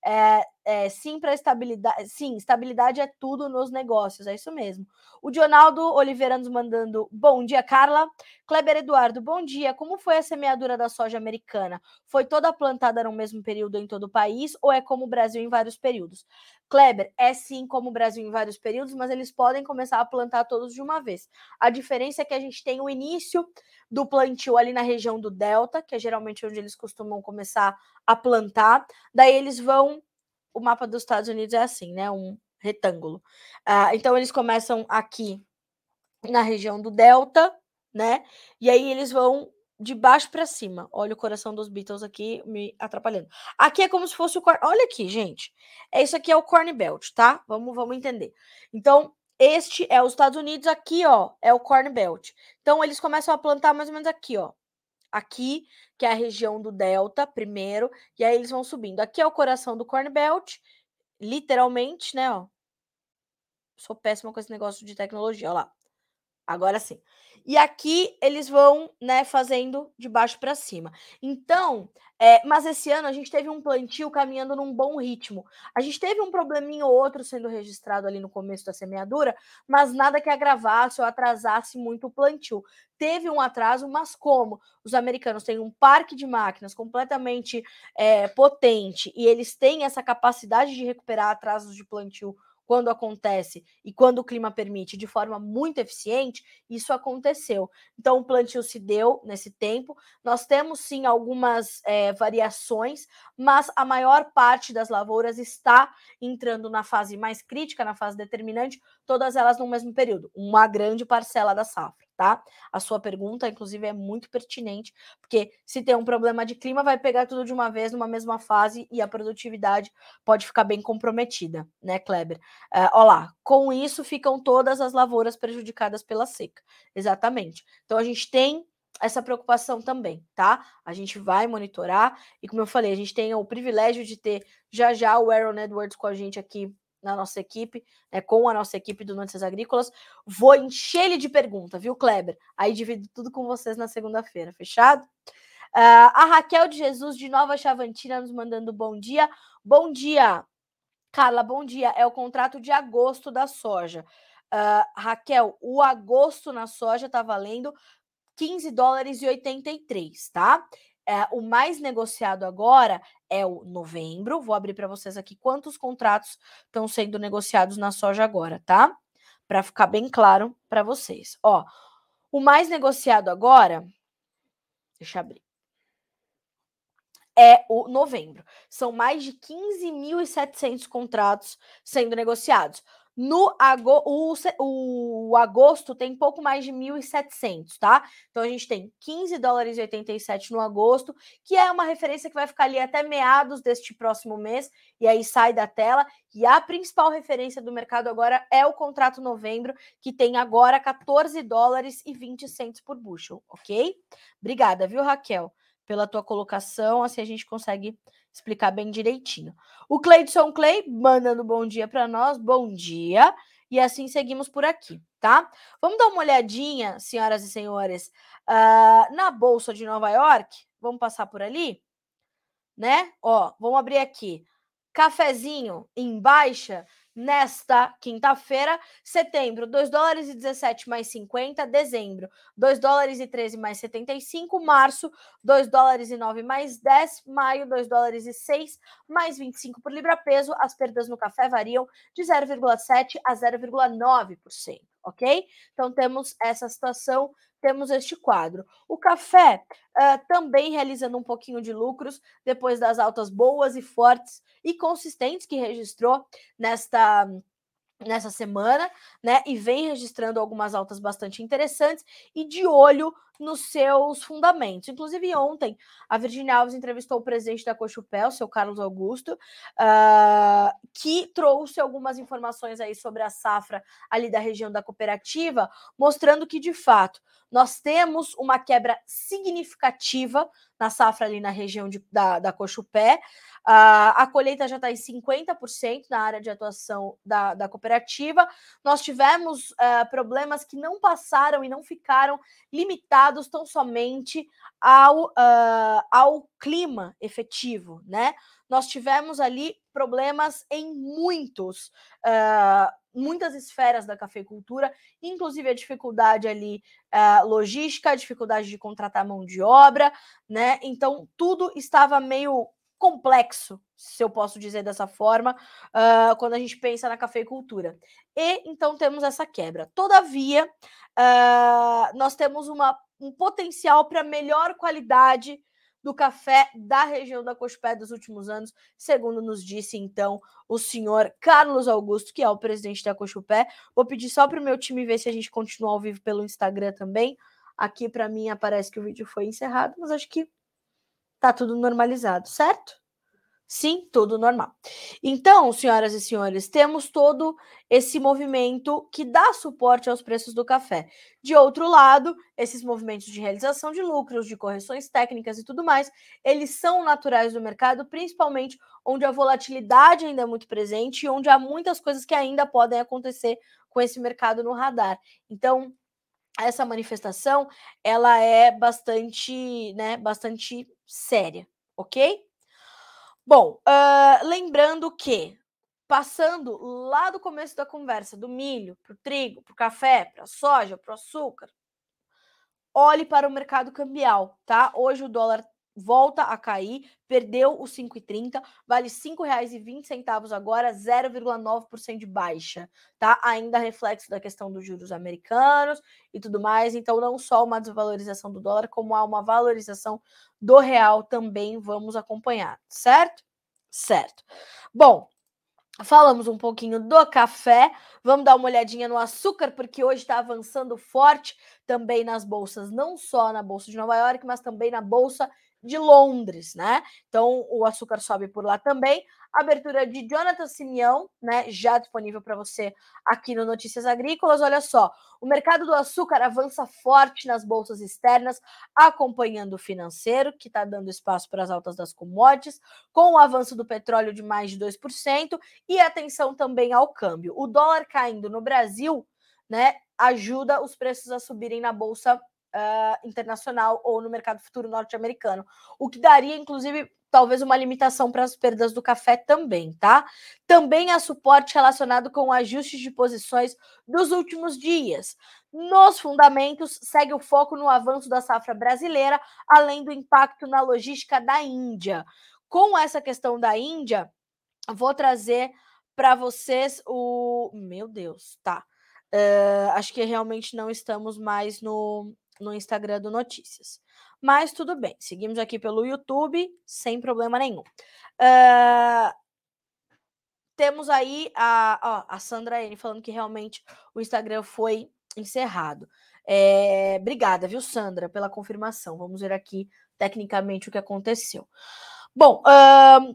É, é, sim para estabilidade. Sim, estabilidade é tudo nos negócios, é isso mesmo. O Dionaldo Oliveira nos mandando bom dia, Carla. Kleber Eduardo, bom dia. Como foi a semeadura da soja americana? Foi toda plantada no mesmo período em todo o país ou é como o Brasil em vários períodos? Kleber, é sim como o Brasil em vários períodos, mas eles podem começar a plantar todos de uma vez. A diferença é que a gente tem o início do plantio ali na região do Delta, que é geralmente onde eles costumam começar a plantar. Daí eles vão o mapa dos Estados Unidos é assim, né? Um retângulo. Uh, então eles começam aqui na região do Delta, né? E aí eles vão de baixo para cima. Olha o coração dos Beatles aqui me atrapalhando. Aqui é como se fosse o. Olha aqui, gente. É isso aqui é o Corn Belt, tá? Vamos, vamos entender. Então, este é os Estados Unidos, aqui, ó, é o Corn Belt. Então, eles começam a plantar mais ou menos aqui, ó. Aqui, que é a região do Delta, primeiro, e aí eles vão subindo. Aqui é o coração do Corn Belt, literalmente, né, ó. Sou péssima com esse negócio de tecnologia, ó lá. Agora sim. E aqui eles vão, né, fazendo de baixo para cima. Então, é, mas esse ano a gente teve um plantio caminhando num bom ritmo. A gente teve um probleminha ou outro sendo registrado ali no começo da semeadura, mas nada que agravasse ou atrasasse muito o plantio. Teve um atraso, mas como os americanos têm um parque de máquinas completamente é, potente e eles têm essa capacidade de recuperar atrasos de plantio quando acontece e quando o clima permite de forma muito eficiente, isso aconteceu. Então, o plantio se deu nesse tempo. Nós temos sim algumas é, variações, mas a maior parte das lavouras está entrando na fase mais crítica, na fase determinante, todas elas no mesmo período, uma grande parcela da safra tá? A sua pergunta, inclusive, é muito pertinente, porque se tem um problema de clima, vai pegar tudo de uma vez numa mesma fase e a produtividade pode ficar bem comprometida, né, Kleber? Uh, ó lá, com isso ficam todas as lavouras prejudicadas pela seca. Exatamente. Então a gente tem essa preocupação também, tá? A gente vai monitorar e, como eu falei, a gente tem o privilégio de ter já já o Aaron Edwards com a gente aqui na nossa equipe, né, com a nossa equipe do Notícias Agrícolas. Vou encher ele de pergunta, viu, Kleber? Aí divido tudo com vocês na segunda-feira, fechado? Uh, a Raquel de Jesus, de Nova Chavantina, nos mandando bom dia. Bom dia, Carla, bom dia. É o contrato de agosto da soja. Uh, Raquel, o agosto na soja está valendo 15 dólares e 83, tá? É, o mais negociado agora é o novembro. Vou abrir para vocês aqui quantos contratos estão sendo negociados na soja agora, tá? Para ficar bem claro para vocês. Ó, o mais negociado agora, deixa eu abrir é o novembro. São mais de 15.700 contratos sendo negociados. No ago, o, o, agosto tem pouco mais de 1.700, tá? Então a gente tem 15 dólares e 87 no agosto, que é uma referência que vai ficar ali até meados deste próximo mês, e aí sai da tela. E a principal referência do mercado agora é o contrato novembro, que tem agora 14 dólares e 20 centos por bushel, ok? Obrigada, viu, Raquel? Pela tua colocação, assim a gente consegue explicar bem direitinho. O Cleidson Clay mandando bom dia para nós, bom dia. E assim seguimos por aqui, tá? Vamos dar uma olhadinha, senhoras e senhores, uh, na Bolsa de Nova York. Vamos passar por ali, né? Ó, vamos abrir aqui. Cafezinho em baixa, nesta quinta-feira. Setembro, 2 dólares e 17 mais 50. Dezembro, 2 dólares e 13 mais 75. Março, 2 dólares e 9 mais 10. Maio, 2 dólares e 6 mais 25 por libra peso. As perdas no café variam de 0,7 a 0,9%, ok? Então temos essa situação temos este quadro. O café uh, também realizando um pouquinho de lucros depois das altas boas e fortes e consistentes que registrou nesta nessa semana, né? E vem registrando algumas altas bastante interessantes e de olho nos seus fundamentos. Inclusive, ontem, a Virginia Alves entrevistou o presidente da Cochupé, o seu Carlos Augusto, uh, que trouxe algumas informações aí sobre a safra ali da região da cooperativa, mostrando que, de fato, nós temos uma quebra significativa na safra ali na região de, da, da Cochupé. Uh, a colheita já está em 50% na área de atuação da, da cooperativa. Nós tivemos uh, problemas que não passaram e não ficaram limitados tão somente ao, uh, ao clima efetivo, né? Nós tivemos ali problemas em muitos, uh, muitas esferas da cafeicultura, inclusive a dificuldade ali uh, logística, a dificuldade de contratar mão de obra, né? Então tudo estava meio complexo, se eu posso dizer dessa forma, uh, quando a gente pensa na cafeicultura. E então temos essa quebra. Todavia, uh, nós temos uma, um potencial para melhor qualidade do café da região da Cochupé dos últimos anos, segundo nos disse então o senhor Carlos Augusto, que é o presidente da Cochupé. Vou pedir só para o meu time ver se a gente continua ao vivo pelo Instagram também. Aqui para mim aparece que o vídeo foi encerrado, mas acho que tá tudo normalizado, certo? Sim, tudo normal. Então, senhoras e senhores, temos todo esse movimento que dá suporte aos preços do café. De outro lado, esses movimentos de realização de lucros, de correções técnicas e tudo mais, eles são naturais do mercado, principalmente onde a volatilidade ainda é muito presente e onde há muitas coisas que ainda podem acontecer com esse mercado no radar. Então, essa manifestação, ela é bastante, né, bastante séria, ok? Bom, uh, lembrando que, passando lá do começo da conversa, do milho para o trigo, para o café, para a soja, para o açúcar, olhe para o mercado cambial, tá? Hoje o dólar volta a cair, perdeu os 5,30, vale R$ 5,20 agora, 0,9% de baixa, tá? Ainda reflexo da questão dos juros americanos e tudo mais, então não só uma desvalorização do dólar, como há uma valorização do real também vamos acompanhar, certo? Certo. Bom, Falamos um pouquinho do café, vamos dar uma olhadinha no açúcar, porque hoje está avançando forte também nas bolsas, não só na Bolsa de Nova York, mas também na Bolsa de Londres, né? Então o açúcar sobe por lá também. Abertura de Jonathan Simeão, né? Já disponível para você aqui no Notícias Agrícolas. Olha só, o mercado do açúcar avança forte nas bolsas externas, acompanhando o financeiro, que está dando espaço para as altas das commodities, com o avanço do petróleo de mais de 2%, e atenção também ao câmbio. O dólar caindo no Brasil, né? Ajuda os preços a subirem na bolsa uh, internacional ou no mercado futuro norte-americano, o que daria, inclusive, talvez uma limitação para as perdas do café também, tá? Também há suporte relacionado com ajustes de posições dos últimos dias. Nos fundamentos, segue o foco no avanço da safra brasileira, além do impacto na logística da Índia. Com essa questão da Índia, vou trazer para vocês o. Meu Deus, tá. Uh, acho que realmente não estamos mais no, no Instagram do Notícias. Mas tudo bem, seguimos aqui pelo YouTube sem problema nenhum. Uh, temos aí a, ó, a Sandra N falando que realmente o Instagram foi encerrado. É, obrigada, viu, Sandra, pela confirmação. Vamos ver aqui tecnicamente o que aconteceu. Bom,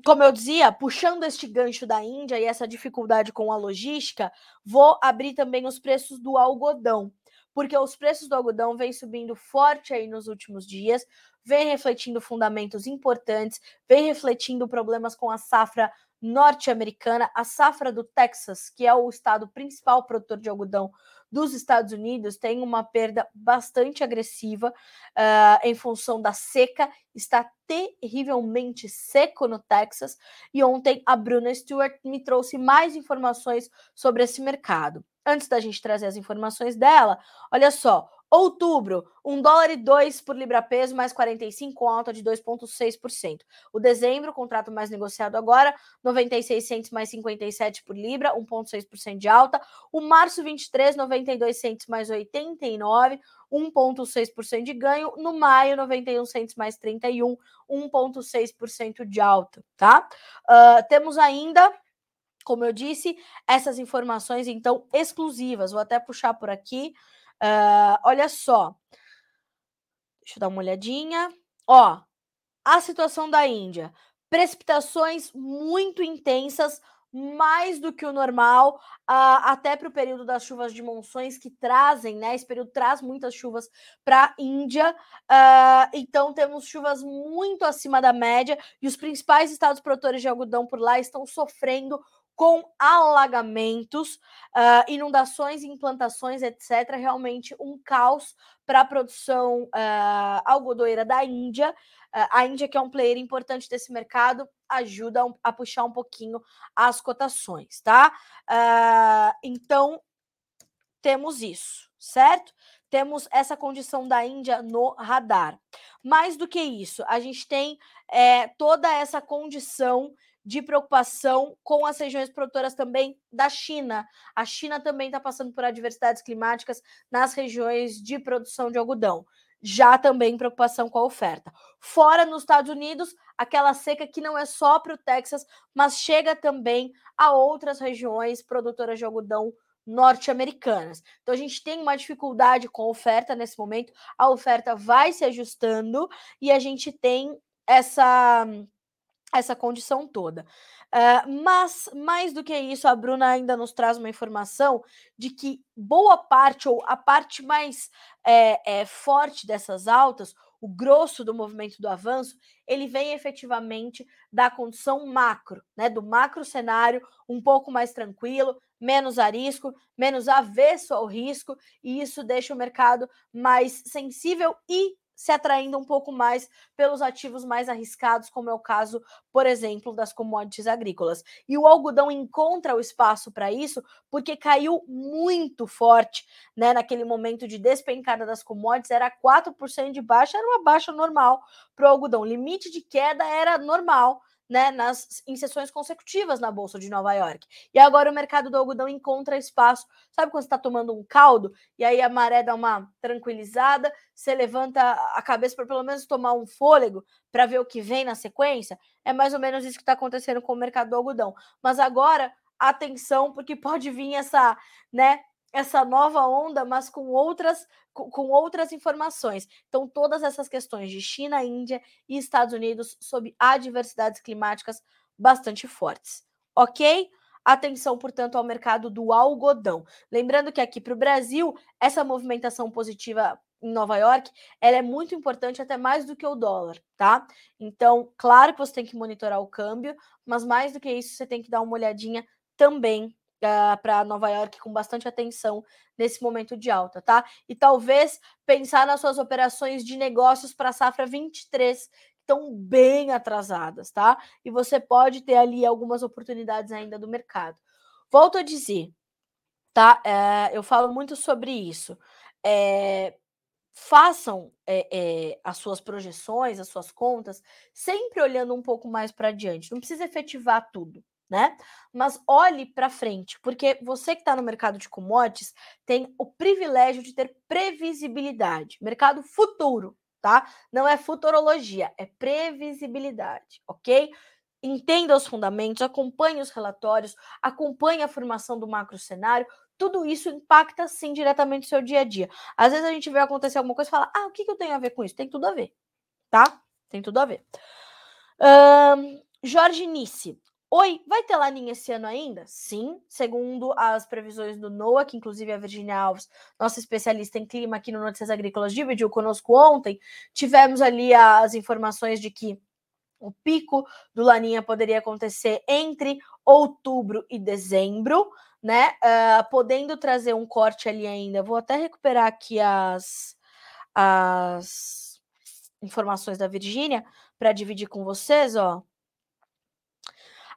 como eu dizia, puxando este gancho da Índia e essa dificuldade com a logística, vou abrir também os preços do algodão, porque os preços do algodão vêm subindo forte aí nos últimos dias, vem refletindo fundamentos importantes, vem refletindo problemas com a safra norte-americana, a safra do Texas, que é o estado principal produtor de algodão dos Estados Unidos tem uma perda bastante agressiva uh, em função da seca, está terrivelmente seco no Texas. E ontem a Bruna Stewart me trouxe mais informações sobre esse mercado. Antes da gente trazer as informações dela, olha só, Outubro, 1 dólar e 2 por libra peso, mais 45, com alta de 2,6%. O dezembro, contrato mais negociado agora, 96 centos mais 57 por libra, 1,6% de alta. O março 23, 92 centos mais 89, 1,6% de ganho. No maio, 91 centos mais 31, 1,6% de alta, tá? Uh, temos ainda como eu disse, essas informações então exclusivas. Vou até puxar por aqui. Uh, olha só. Deixa eu dar uma olhadinha. Ó, a situação da Índia. Precipitações muito intensas, mais do que o normal, uh, até para o período das chuvas de monções que trazem, né? Esse período traz muitas chuvas para a Índia. Uh, então temos chuvas muito acima da média e os principais estados produtores de algodão por lá estão sofrendo com alagamentos, uh, inundações, implantações, etc. Realmente um caos para a produção uh, algodoeira da Índia. Uh, a Índia, que é um player importante desse mercado, ajuda a puxar um pouquinho as cotações, tá? então, temos isso, certo? Temos essa condição da Índia no radar. Mais do que isso, a gente tem é, toda essa condição de preocupação com as regiões produtoras também da China. A China também está passando por adversidades climáticas nas regiões de produção de algodão. Já também preocupação com a oferta. Fora nos Estados Unidos, aquela seca que não é só para o Texas, mas chega também a outras regiões produtoras de algodão norte-americanas. Então a gente tem uma dificuldade com a oferta nesse momento, a oferta vai se ajustando e a gente tem essa essa condição toda. Uh, mas, mais do que isso, a Bruna ainda nos traz uma informação de que boa parte, ou a parte mais é, é, forte dessas altas, o grosso do movimento do avanço, ele vem efetivamente da condição macro, né? Do macro cenário um pouco mais tranquilo, menos a risco, menos avesso ao risco, e isso deixa o mercado mais sensível e se atraindo um pouco mais pelos ativos mais arriscados, como é o caso, por exemplo, das commodities agrícolas. E o algodão encontra o espaço para isso porque caiu muito forte, né, naquele momento de despencada das commodities, era 4% de baixa, era uma baixa normal para o algodão. Limite de queda era normal né, nas, em sessões consecutivas na Bolsa de Nova York. E agora o mercado do algodão encontra espaço. Sabe quando você está tomando um caldo e aí a maré dá uma tranquilizada, você levanta a cabeça para pelo menos tomar um fôlego para ver o que vem na sequência? É mais ou menos isso que está acontecendo com o mercado do algodão. Mas agora, atenção, porque pode vir essa, né, essa nova onda, mas com outras com, outras informações. Então, todas essas questões de China, Índia e Estados Unidos sob adversidades climáticas bastante fortes. Ok? Atenção, portanto, ao mercado do algodão. Lembrando que aqui para o Brasil, essa movimentação positiva em Nova York, ela é muito importante, até mais do que o dólar, tá? Então, claro que você tem que monitorar o câmbio, mas mais do que isso, você tem que dar uma olhadinha também uh, para Nova York com bastante atenção nesse momento de alta, tá? E talvez pensar nas suas operações de negócios para a safra 23, que estão bem atrasadas, tá? E você pode ter ali algumas oportunidades ainda do mercado. Volto a dizer, tá? É, eu falo muito sobre isso. É, façam é, é, as suas projeções, as suas contas, sempre olhando um pouco mais para diante. Não precisa efetivar tudo, né? Mas olhe para frente, porque você que está no mercado de commodities tem o privilégio de ter previsibilidade, mercado futuro, tá? Não é futurologia, é previsibilidade, ok? Entenda os fundamentos, acompanhe os relatórios, acompanhe a formação do macro cenário, tudo isso impacta sim diretamente o seu dia a dia. Às vezes a gente vê acontecer alguma coisa e fala: ah, o que, que eu tenho a ver com isso? Tem tudo a ver, tá? Tem tudo a ver. Um, Jorge Nice. Oi, vai ter laninha esse ano ainda? Sim, segundo as previsões do NOAA, que inclusive a Virginia Alves, nossa especialista em clima aqui no Notícias Agrícolas, dividiu conosco ontem. Tivemos ali as informações de que o pico do laninha poderia acontecer entre outubro e dezembro né? Uh, podendo trazer um corte ali ainda. Vou até recuperar aqui as, as informações da Virgínia para dividir com vocês, ó.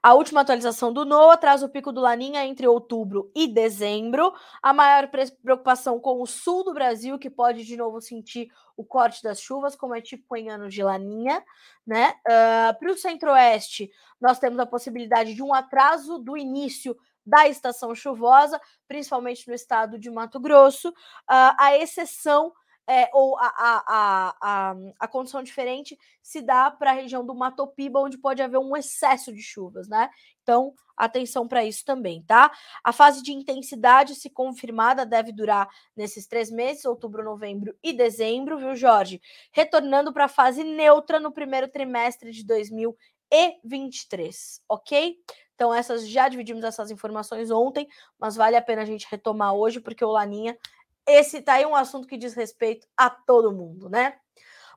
A última atualização do NOAA traz o pico do Laninha entre outubro e dezembro. A maior preocupação com o sul do Brasil, que pode de novo sentir o corte das chuvas, como é tipo em anos de Laninha, né? Uh, Para o centro-oeste, nós temos a possibilidade de um atraso do início da estação chuvosa, principalmente no estado de Mato Grosso, uh, a exceção é, ou a, a, a, a, condição diferente se dá para a região do Matopiba, onde pode haver um excesso de chuvas, né? Então, atenção para isso também, tá? A fase de intensidade, se confirmada, deve durar nesses três meses, outubro, novembro e dezembro, viu, Jorge? Retornando para a fase neutra no primeiro trimestre de 2023, ok? Então, essas já dividimos essas informações ontem, mas vale a pena a gente retomar hoje, porque o Laninha, esse tá aí um assunto que diz respeito a todo mundo, né?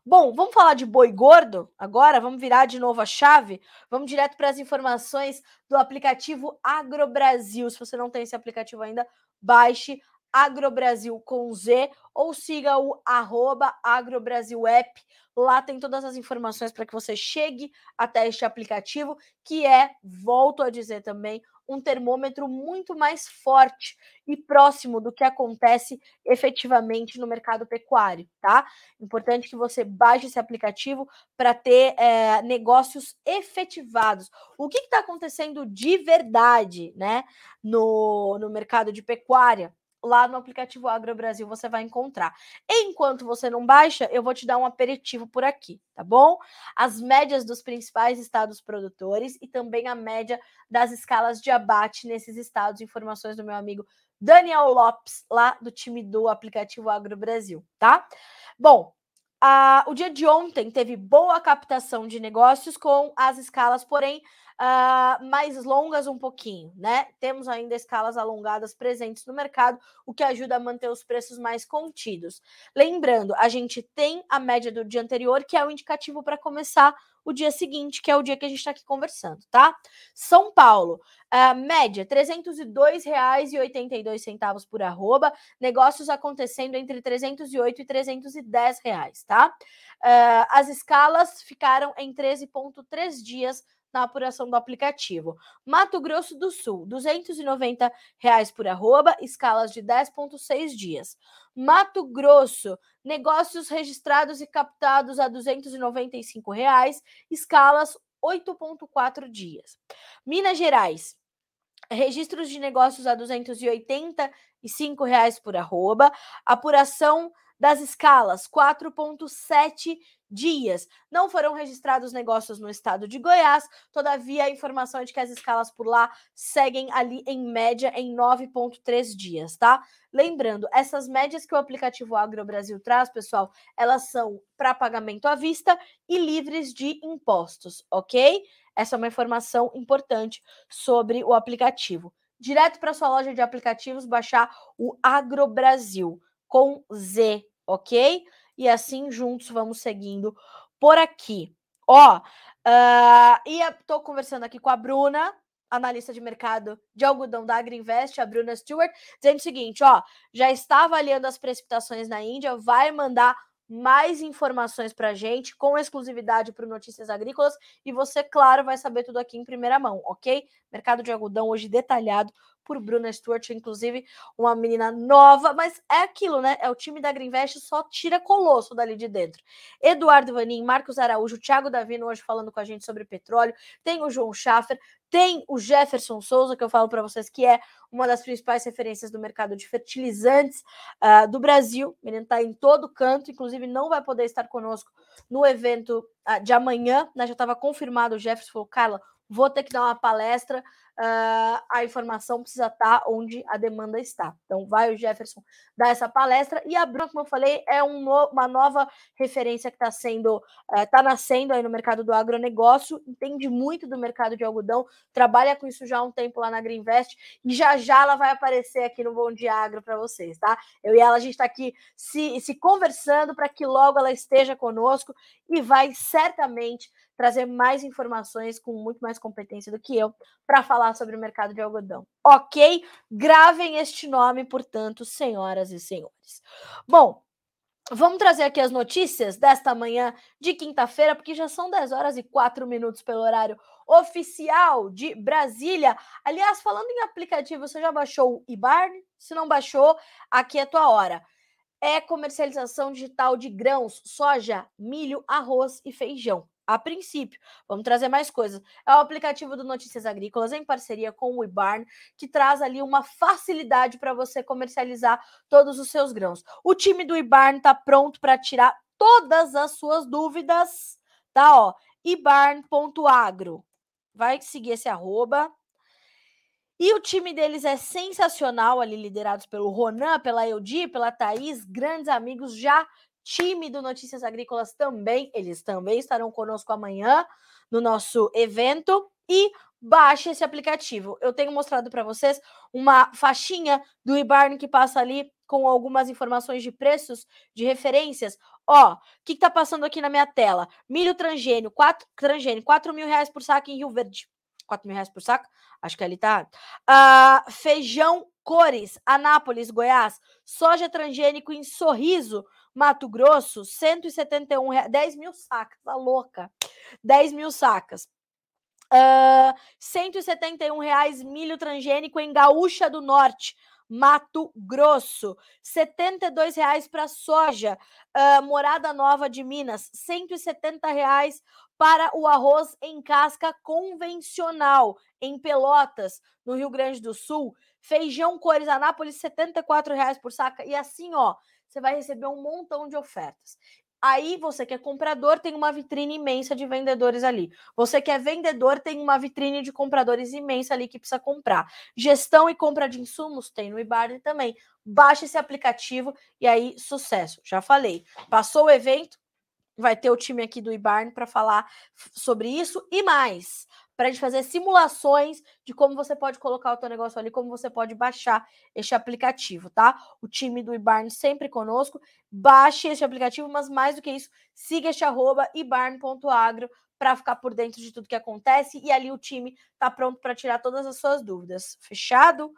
Bom, vamos falar de boi gordo agora? Vamos virar de novo a chave? Vamos direto para as informações do aplicativo AgroBrasil. Se você não tem esse aplicativo ainda, baixe AgroBrasil com Z ou siga o AgroBrasilApp. Lá tem todas as informações para que você chegue até este aplicativo, que é, volto a dizer também, um termômetro muito mais forte e próximo do que acontece efetivamente no mercado pecuário, tá? Importante que você baixe esse aplicativo para ter é, negócios efetivados. O que está acontecendo de verdade, né, no, no mercado de pecuária? Lá no aplicativo Agro Brasil você vai encontrar. Enquanto você não baixa, eu vou te dar um aperitivo por aqui, tá bom? As médias dos principais estados produtores e também a média das escalas de abate nesses estados, informações do meu amigo Daniel Lopes, lá do time do aplicativo Agro Brasil, tá? Bom, o dia de ontem teve boa captação de negócios com as escalas, porém uh, mais longas um pouquinho, né? Temos ainda escalas alongadas presentes no mercado, o que ajuda a manter os preços mais contidos. Lembrando, a gente tem a média do dia anterior, que é o indicativo para começar o dia seguinte, que é o dia que a gente está aqui conversando, tá? São Paulo, uh, média R$ 302,82 por arroba, negócios acontecendo entre 308 e 310 reais, tá? Uh, as escalas ficaram em 13,3 dias na apuração do aplicativo. Mato Grosso do Sul, 290 reais por arroba, escalas de 10,6 dias. Mato Grosso, negócios registrados e captados a 295 reais, escalas 8,4 dias. Minas Gerais, registros de negócios a 285 reais por arroba, apuração das escalas 4,7 dias. Não foram registrados negócios no estado de Goiás, todavia a informação é de que as escalas por lá seguem ali em média em 9,3 dias, tá? Lembrando, essas médias que o aplicativo Agro Brasil traz, pessoal, elas são para pagamento à vista e livres de impostos, ok? Essa é uma informação importante sobre o aplicativo. Direto para sua loja de aplicativos, baixar o Agro Brasil com Z, ok? E assim juntos vamos seguindo por aqui. Ó, uh, e estou conversando aqui com a Bruna, analista de mercado de algodão da Agriinvest, a Bruna Stewart, dizendo o seguinte, ó, já está avaliando as precipitações na Índia, vai mandar mais informações para a gente, com exclusividade para Notícias Agrícolas, e você, claro, vai saber tudo aqui em primeira mão, ok? Mercado de algodão hoje detalhado por Bruna Stewart, inclusive uma menina nova, mas é aquilo, né? É o time da Greenvest, só tira colosso dali de dentro. Eduardo Vanim, Marcos Araújo, Thiago Davino hoje falando com a gente sobre petróleo, tem o João Schaffer, tem o Jefferson Souza, que eu falo para vocês que é uma das principais referências do mercado de fertilizantes uh, do Brasil. O menino está em todo canto, inclusive não vai poder estar conosco no evento uh, de amanhã. Né? Já estava confirmado, o Jefferson falou, Carla, vou ter que dar uma palestra uh, a informação precisa estar tá onde a demanda está. Então, vai o Jefferson dar essa palestra. E a Bruna, como eu falei, é um no, uma nova referência que está sendo, está uh, nascendo aí no mercado do agronegócio, entende muito do mercado de algodão, trabalha com isso já há um tempo lá na Greenvest, e já já ela vai aparecer aqui no Bom Dia Agro para vocês, tá? Eu e ela, a gente está aqui se, se conversando para que logo ela esteja conosco e vai certamente trazer mais informações com muito mais competência do que eu para falar sobre o mercado de algodão. Ok? Gravem este nome, portanto, senhoras e senhores. Bom, Vamos trazer aqui as notícias desta manhã de quinta-feira, porque já são 10 horas e 4 minutos pelo horário oficial de Brasília. Aliás, falando em aplicativo, você já baixou o Ibarn? Se não baixou, aqui é tua hora. É comercialização digital de grãos, soja, milho, arroz e feijão a princípio. Vamos trazer mais coisas. É o aplicativo do Notícias Agrícolas em parceria com o Ibarn, que traz ali uma facilidade para você comercializar todos os seus grãos. O time do Ibarn está pronto para tirar todas as suas dúvidas, tá? Ó, ibarn.agro. Vai seguir esse arroba. E o time deles é sensacional, ali liderados pelo Ronan, pela Eudi, pela Thaís, grandes amigos, já time do Notícias Agrícolas também, eles também estarão conosco amanhã no nosso evento e baixe esse aplicativo. Eu tenho mostrado para vocês uma faixinha do Ibarn que passa ali com algumas informações de preços, de referências. Ó, o que, está passando aqui na minha tela? Milho transgênio, 4, transgênio, 4 mil reais por saco em Rio Verde. 4 mil reais por saco? Acho que ali tá. Uh, feijão cores, Anápolis, Goiás. Soja transgênico em Sorriso, Mato Grosso, 171 reais, 10 mil sacas, tá louca. 10 mil sacas. Uh, 171 reais milho transgênico em Gaúcha do Norte, Mato Grosso. 72 reais para soja, uh, Morada Nova de Minas. 170 reais para o arroz em casca convencional, em Pelotas, no Rio Grande do Sul. Feijão Cores Anápolis, 74 reais por saca. E assim, ó, você vai receber um montão de ofertas. Aí você que é comprador tem uma vitrine imensa de vendedores ali. Você que é vendedor tem uma vitrine de compradores imensa ali que precisa comprar. Gestão e compra de insumos tem no Ibarne também. Baixe esse aplicativo e aí sucesso. Já falei. Passou o evento, vai ter o time aqui do Ibarne para falar sobre isso e mais para a gente fazer simulações de como você pode colocar o teu negócio ali, como você pode baixar este aplicativo, tá? O time do Ibarn sempre conosco. Baixe este aplicativo, mas mais do que isso, siga este arroba ibarn.agro para ficar por dentro de tudo que acontece e ali o time tá pronto para tirar todas as suas dúvidas. Fechado?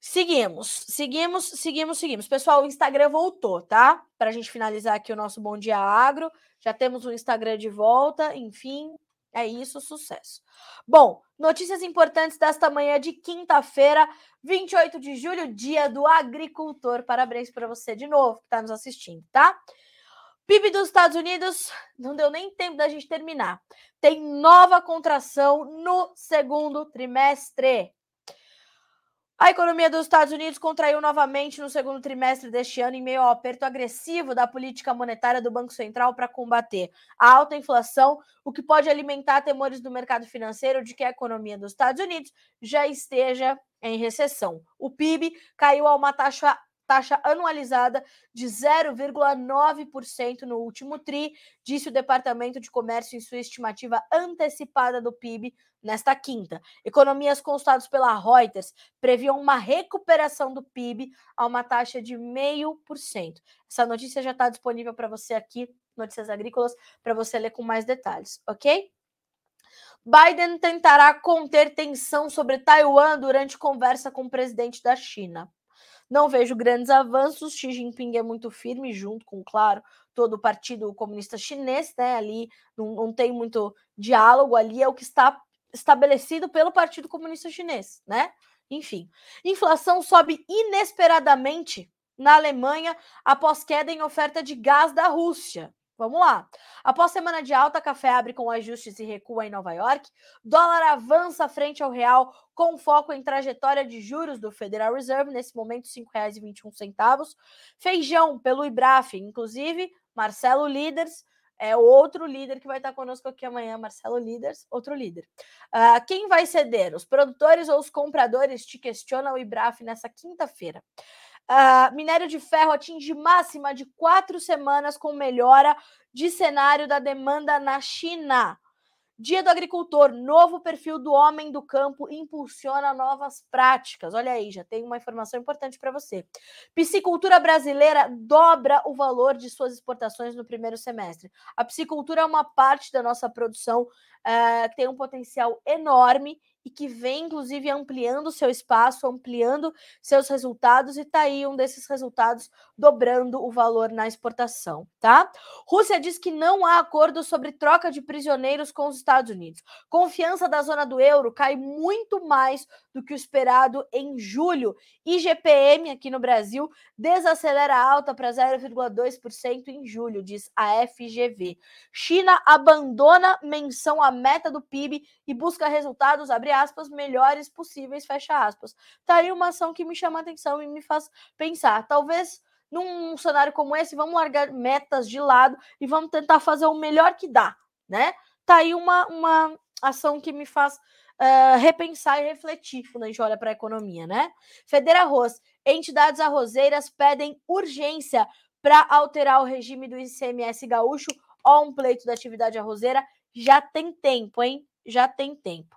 Seguimos, seguimos, seguimos, seguimos. Pessoal, o Instagram voltou, tá? Para a gente finalizar aqui o nosso Bom Dia Agro. Já temos o Instagram de volta, enfim, é isso, sucesso. Bom, notícias importantes desta manhã de quinta-feira, 28 de julho, dia do agricultor. Parabéns para você de novo que está nos assistindo, tá? PIB dos Estados Unidos, não deu nem tempo da gente terminar. Tem nova contração no segundo trimestre. A economia dos Estados Unidos contraiu novamente no segundo trimestre deste ano em meio ao aperto agressivo da política monetária do Banco Central para combater a alta inflação, o que pode alimentar temores do mercado financeiro de que a economia dos Estados Unidos já esteja em recessão. O PIB caiu a uma taxa taxa anualizada de 0,9% no último TRI, disse o Departamento de Comércio em sua estimativa antecipada do PIB nesta quinta. Economias consultadas pela Reuters previam uma recuperação do PIB a uma taxa de 0,5%. Essa notícia já está disponível para você aqui, Notícias Agrícolas, para você ler com mais detalhes, ok? Biden tentará conter tensão sobre Taiwan durante conversa com o presidente da China. Não vejo grandes avanços. Xi Jinping é muito firme, junto com, claro, todo o Partido Comunista Chinês, né? Ali não, não tem muito diálogo, ali é o que está estabelecido pelo Partido Comunista Chinês, né? Enfim, inflação sobe inesperadamente na Alemanha após queda em oferta de gás da Rússia. Vamos lá. Após semana de alta, café abre com ajustes e recua em Nova York. Dólar avança frente ao real com foco em trajetória de juros do Federal Reserve, nesse momento R$ 5,21. Feijão pelo IBRAF, inclusive, Marcelo Líderes, é outro líder que vai estar conosco aqui amanhã, Marcelo Líderes, outro líder. Uh, quem vai ceder? Os produtores ou os compradores te questionam o IBRAF nessa quinta-feira. Uh, minério de ferro atinge máxima de quatro semanas com melhora de cenário da demanda na China. Dia do Agricultor, novo perfil do homem do campo impulsiona novas práticas. Olha aí, já tem uma informação importante para você. Piscicultura brasileira dobra o valor de suas exportações no primeiro semestre. A piscicultura é uma parte da nossa produção uh, que tem um potencial enorme e que vem, inclusive, ampliando seu espaço, ampliando seus resultados, e está aí um desses resultados dobrando o valor na exportação, tá? Rússia diz que não há acordo sobre troca de prisioneiros com os Estados Unidos. Confiança da zona do euro cai muito mais do que o esperado em julho. IGPM aqui no Brasil desacelera a alta para 0,2% em julho, diz a FGV. China abandona menção à meta do PIB e busca resultados, abre aspas, melhores possíveis, fecha aspas. Tá aí uma ação que me chama atenção e me faz pensar. Talvez num cenário como esse, vamos largar metas de lado e vamos tentar fazer o melhor que dá, né? Tá aí uma, uma ação que me faz uh, repensar e refletir quando a gente olha para a economia, né? Federa Arroz, entidades arrozeiras pedem urgência para alterar o regime do ICMS gaúcho ou um pleito da atividade arrozeira. Já tem tempo, hein? Já tem tempo.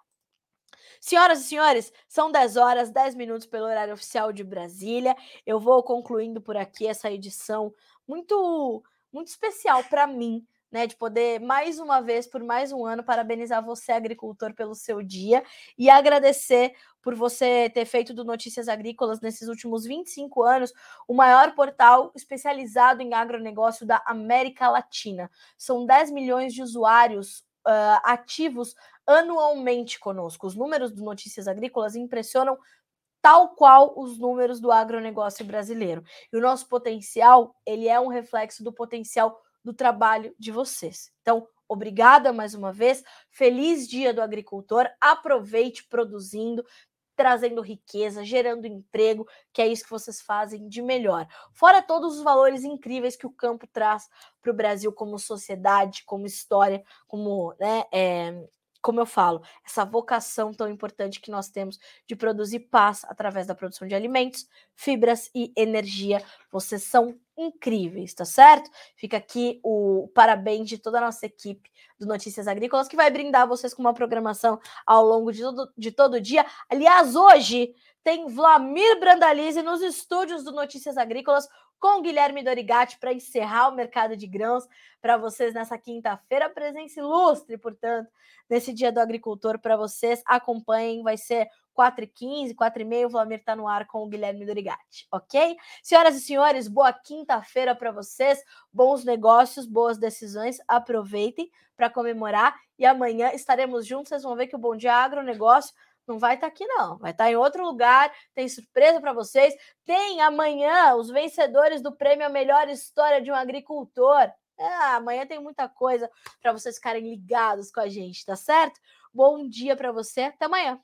Senhoras e senhores, são 10 horas, 10 minutos pelo horário oficial de Brasília. Eu vou concluindo por aqui essa edição muito muito especial para mim, né, de poder mais uma vez por mais um ano parabenizar você agricultor pelo seu dia e agradecer por você ter feito do Notícias Agrícolas nesses últimos 25 anos o maior portal especializado em agronegócio da América Latina. São 10 milhões de usuários uh, ativos anualmente conosco. Os números do Notícias Agrícolas impressionam tal qual os números do agronegócio brasileiro. E o nosso potencial, ele é um reflexo do potencial do trabalho de vocês. Então, obrigada mais uma vez. Feliz Dia do Agricultor. Aproveite produzindo, trazendo riqueza, gerando emprego, que é isso que vocês fazem de melhor. Fora todos os valores incríveis que o campo traz para o Brasil como sociedade, como história, como né, é, como eu falo, essa vocação tão importante que nós temos de produzir paz através da produção de alimentos, fibras e energia. Vocês são incríveis, tá certo? Fica aqui o parabéns de toda a nossa equipe do Notícias Agrícolas, que vai brindar vocês com uma programação ao longo de todo, de todo o dia. Aliás, hoje tem Vlamir Brandalize nos estúdios do Notícias Agrícolas com Guilherme Dorigati para encerrar o mercado de grãos para vocês nessa quinta-feira. Presença ilustre, portanto, nesse dia do agricultor para vocês. Acompanhem, vai ser 4h15, 4h30, o Vlamir está no ar com o Guilherme Dorigati, ok? Senhoras e senhores, boa quinta-feira para vocês, bons negócios, boas decisões, aproveitem para comemorar e amanhã estaremos juntos, vocês vão ver que o Bom Dia Agronegócio não vai estar tá aqui, não. Vai estar tá em outro lugar. Tem surpresa para vocês. Tem amanhã os vencedores do prêmio A Melhor História de um Agricultor. Ah, amanhã tem muita coisa para vocês ficarem ligados com a gente, tá certo? Bom dia para você. Até amanhã.